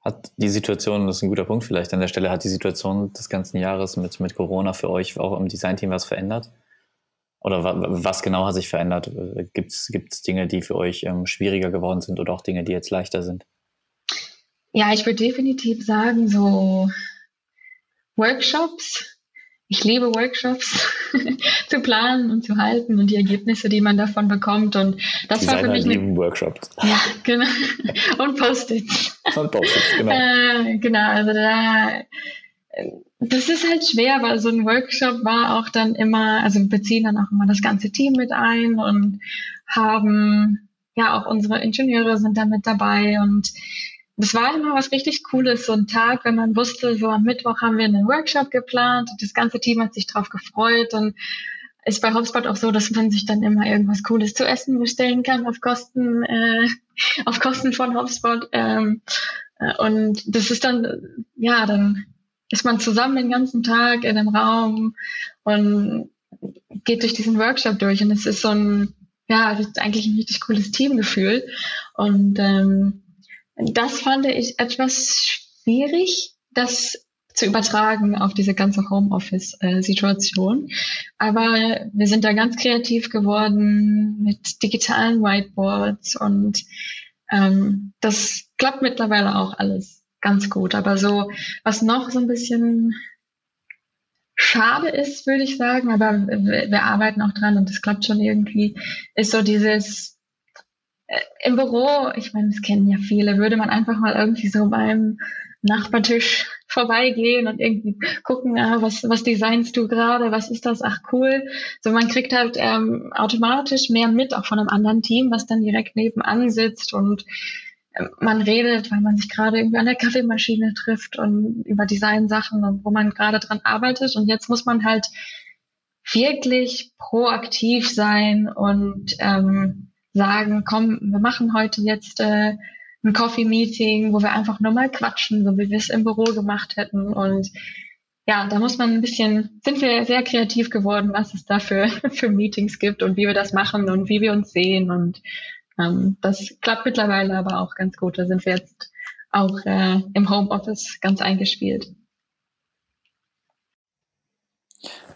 Hat die Situation, das ist ein guter Punkt vielleicht an der Stelle, hat die Situation des ganzen Jahres mit, mit Corona für euch auch im Designteam was verändert? Oder was genau hat sich verändert? Gibt es Dinge, die für euch ähm, schwieriger geworden sind oder auch Dinge, die jetzt leichter sind? Ja, ich würde definitiv sagen, so Workshops. Ich liebe Workshops zu planen und zu halten und die Ergebnisse, die man davon bekommt. Und das Designer war für mich. Lieben Workshops. Ja, genau. Und Post-its. Und Post-its, genau. Äh, genau, also da. Das ist halt schwer, weil so ein Workshop war auch dann immer, also wir beziehen dann auch immer das ganze Team mit ein und haben, ja, auch unsere Ingenieure sind da mit dabei und das war immer was richtig Cooles, so ein Tag, wenn man wusste, so am Mittwoch haben wir einen Workshop geplant und das ganze Team hat sich drauf gefreut und ist bei HubSpot auch so, dass man sich dann immer irgendwas Cooles zu essen bestellen kann auf Kosten, äh, auf Kosten von HubSpot. Ähm, äh, und das ist dann, ja, dann ist man zusammen den ganzen Tag in einem Raum und geht durch diesen Workshop durch. Und es ist so ein, ja, eigentlich ein richtig cooles Teamgefühl. Und ähm, das fand ich etwas schwierig, das zu übertragen auf diese ganze Homeoffice-Situation. Aber wir sind da ganz kreativ geworden mit digitalen Whiteboards und ähm, das klappt mittlerweile auch alles ganz gut. Aber so, was noch so ein bisschen schade ist, würde ich sagen, aber wir, wir arbeiten auch dran und das klappt schon irgendwie, ist so dieses im Büro, ich meine, das kennen ja viele, würde man einfach mal irgendwie so beim Nachbartisch vorbeigehen und irgendwie gucken, ah, was, was designst du gerade, was ist das, ach cool. So man kriegt halt ähm, automatisch mehr mit, auch von einem anderen Team, was dann direkt nebenan sitzt und äh, man redet, weil man sich gerade irgendwie an der Kaffeemaschine trifft und über Designsachen und wo man gerade dran arbeitet. Und jetzt muss man halt wirklich proaktiv sein und ähm, sagen, komm, wir machen heute jetzt äh, ein Coffee-Meeting, wo wir einfach nur mal quatschen, so wie wir es im Büro gemacht hätten. Und ja, da muss man ein bisschen, sind wir sehr kreativ geworden, was es da für, für Meetings gibt und wie wir das machen und wie wir uns sehen. Und ähm, das klappt mittlerweile aber auch ganz gut. Da sind wir jetzt auch äh, im Homeoffice ganz eingespielt.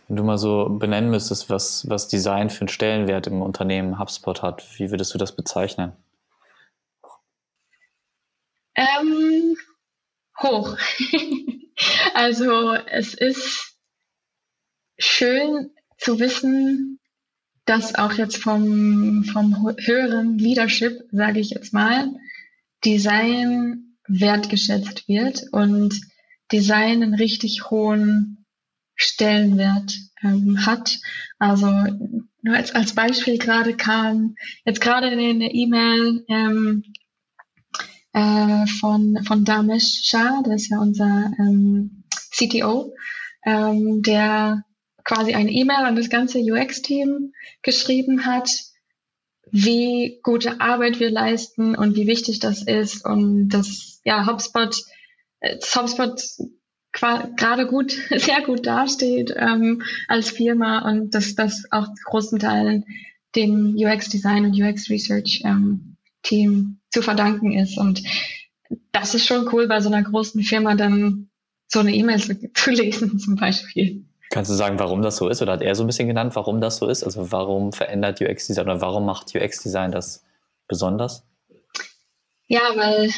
Wenn du mal so benennen müsstest, was, was Design für einen Stellenwert im Unternehmen HubSpot hat, wie würdest du das bezeichnen? Ähm, hoch. also es ist schön zu wissen, dass auch jetzt vom, vom höheren Leadership, sage ich jetzt mal, Design wertgeschätzt wird und Design einen richtig hohen Stellenwert ähm, hat. Also nur als, als Beispiel gerade kam jetzt gerade in der E-Mail ähm, äh, von, von Damesh Shah, der ist ja unser ähm, CTO, ähm, der quasi eine E-Mail an das ganze UX-Team geschrieben hat, wie gute Arbeit wir leisten und wie wichtig das ist und dass ja HubSpot, äh, das HubSpot gerade gut, sehr gut dasteht ähm, als Firma und dass das auch großen Teilen dem UX-Design und UX-Research ähm, Team zu verdanken ist. Und das ist schon cool, bei so einer großen Firma dann so eine E-Mail zu, zu lesen zum Beispiel. Kannst du sagen, warum das so ist? Oder hat er so ein bisschen genannt, warum das so ist? Also warum verändert UX-Design oder warum macht UX-Design das besonders? Ja, weil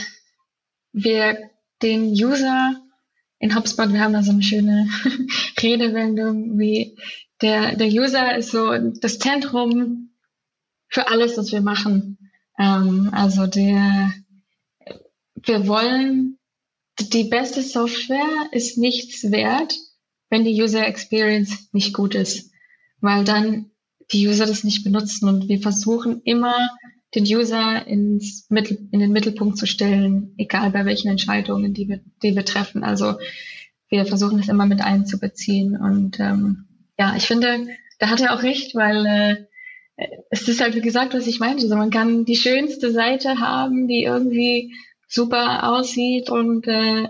wir den User in HubSpot, wir haben da so eine schöne Redewendung, wie der, der User ist so das Zentrum für alles, was wir machen. Ähm, also der, wir wollen, die beste Software ist nichts wert, wenn die User Experience nicht gut ist, weil dann die User das nicht benutzen und wir versuchen immer den User ins Mittel, in den Mittelpunkt zu stellen, egal bei welchen Entscheidungen, die wir, die wir treffen. Also wir versuchen das immer mit einzubeziehen und ähm, ja, ich finde, da hat er auch recht, weil äh, es ist halt wie gesagt, was ich meinte. Also man kann die schönste Seite haben, die irgendwie super aussieht und äh,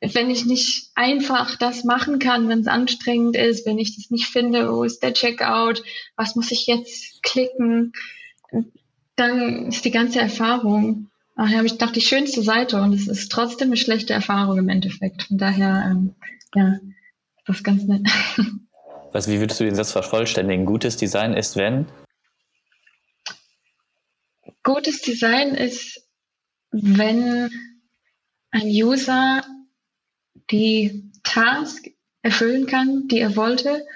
wenn ich nicht einfach das machen kann, wenn es anstrengend ist, wenn ich das nicht finde, wo ist der Checkout, was muss ich jetzt klicken, dann ist die ganze Erfahrung, ach ja, habe ich gedacht, die schönste Seite und es ist trotzdem eine schlechte Erfahrung im Endeffekt. Von daher, ähm, ja, das ist ganz nett. Was, wie würdest du den Satz vervollständigen? Gutes Design ist, wenn? Gutes Design ist, wenn ein User die Task erfüllen kann, die er wollte,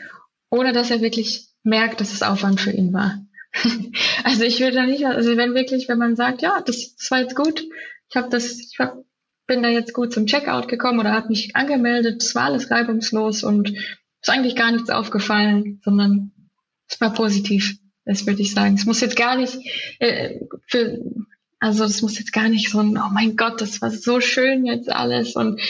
oder dass er wirklich merkt, dass es Aufwand für ihn war. also ich würde da nicht, also wenn wirklich, wenn man sagt, ja, das, das war jetzt gut, ich habe das, ich hab, bin da jetzt gut zum Checkout gekommen oder habe mich angemeldet, es war alles reibungslos und ist eigentlich gar nichts aufgefallen, sondern es war positiv. Das würde ich sagen. Es muss jetzt gar nicht äh, für, also es muss jetzt gar nicht so ein, oh mein Gott, das war so schön jetzt alles und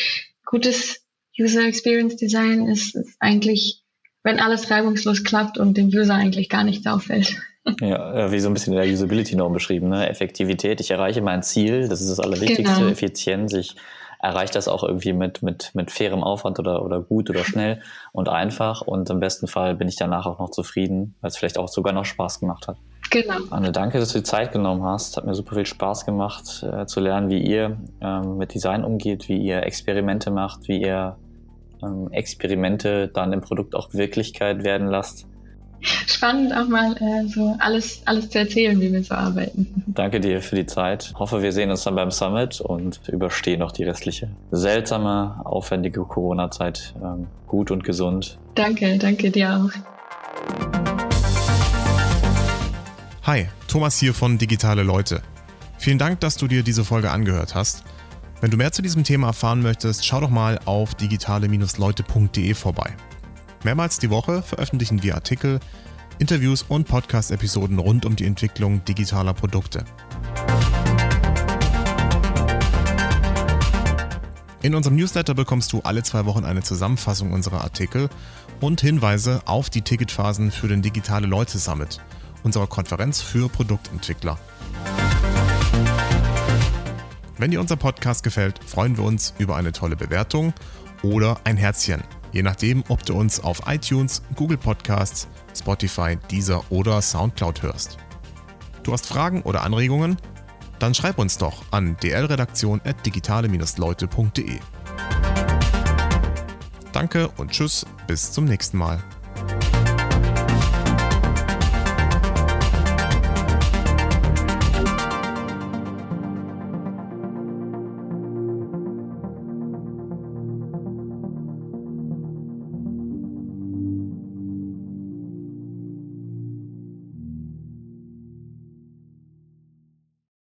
gutes User Experience Design ist, ist eigentlich, wenn alles reibungslos klappt und dem User eigentlich gar nichts auffällt. Ja, wie so ein bisschen in der Usability-Norm beschrieben, ne? Effektivität, ich erreiche mein Ziel, das ist das Allerwichtigste, genau. Effizienz, ich erreicht das auch irgendwie mit, mit, mit fairem Aufwand oder, oder gut oder schnell und einfach. Und im besten Fall bin ich danach auch noch zufrieden, weil es vielleicht auch sogar noch Spaß gemacht hat. Genau. Anne, danke, dass du die Zeit genommen hast. Hat mir super viel Spaß gemacht, äh, zu lernen, wie ihr ähm, mit Design umgeht, wie ihr Experimente macht, wie ihr ähm, Experimente dann im Produkt auch Wirklichkeit werden lasst spannend, auch mal äh, so alles, alles zu erzählen, wie wir so arbeiten. Danke dir für die Zeit. Hoffe, wir sehen uns dann beim Summit und überstehen noch die restliche seltsame, aufwendige Corona-Zeit ähm, gut und gesund. Danke, danke dir auch. Hi, Thomas hier von Digitale Leute. Vielen Dank, dass du dir diese Folge angehört hast. Wenn du mehr zu diesem Thema erfahren möchtest, schau doch mal auf digitale-leute.de vorbei. Mehrmals die Woche veröffentlichen wir Artikel, Interviews und Podcast-Episoden rund um die Entwicklung digitaler Produkte. In unserem Newsletter bekommst du alle zwei Wochen eine Zusammenfassung unserer Artikel und Hinweise auf die Ticketphasen für den Digitale Leute Summit, unserer Konferenz für Produktentwickler. Wenn dir unser Podcast gefällt, freuen wir uns über eine tolle Bewertung oder ein Herzchen Je nachdem, ob du uns auf iTunes, Google Podcasts, Spotify, Deezer oder Soundcloud hörst. Du hast Fragen oder Anregungen? Dann schreib uns doch an dlredaktion.digitale-leute.de. Danke und tschüss, bis zum nächsten Mal.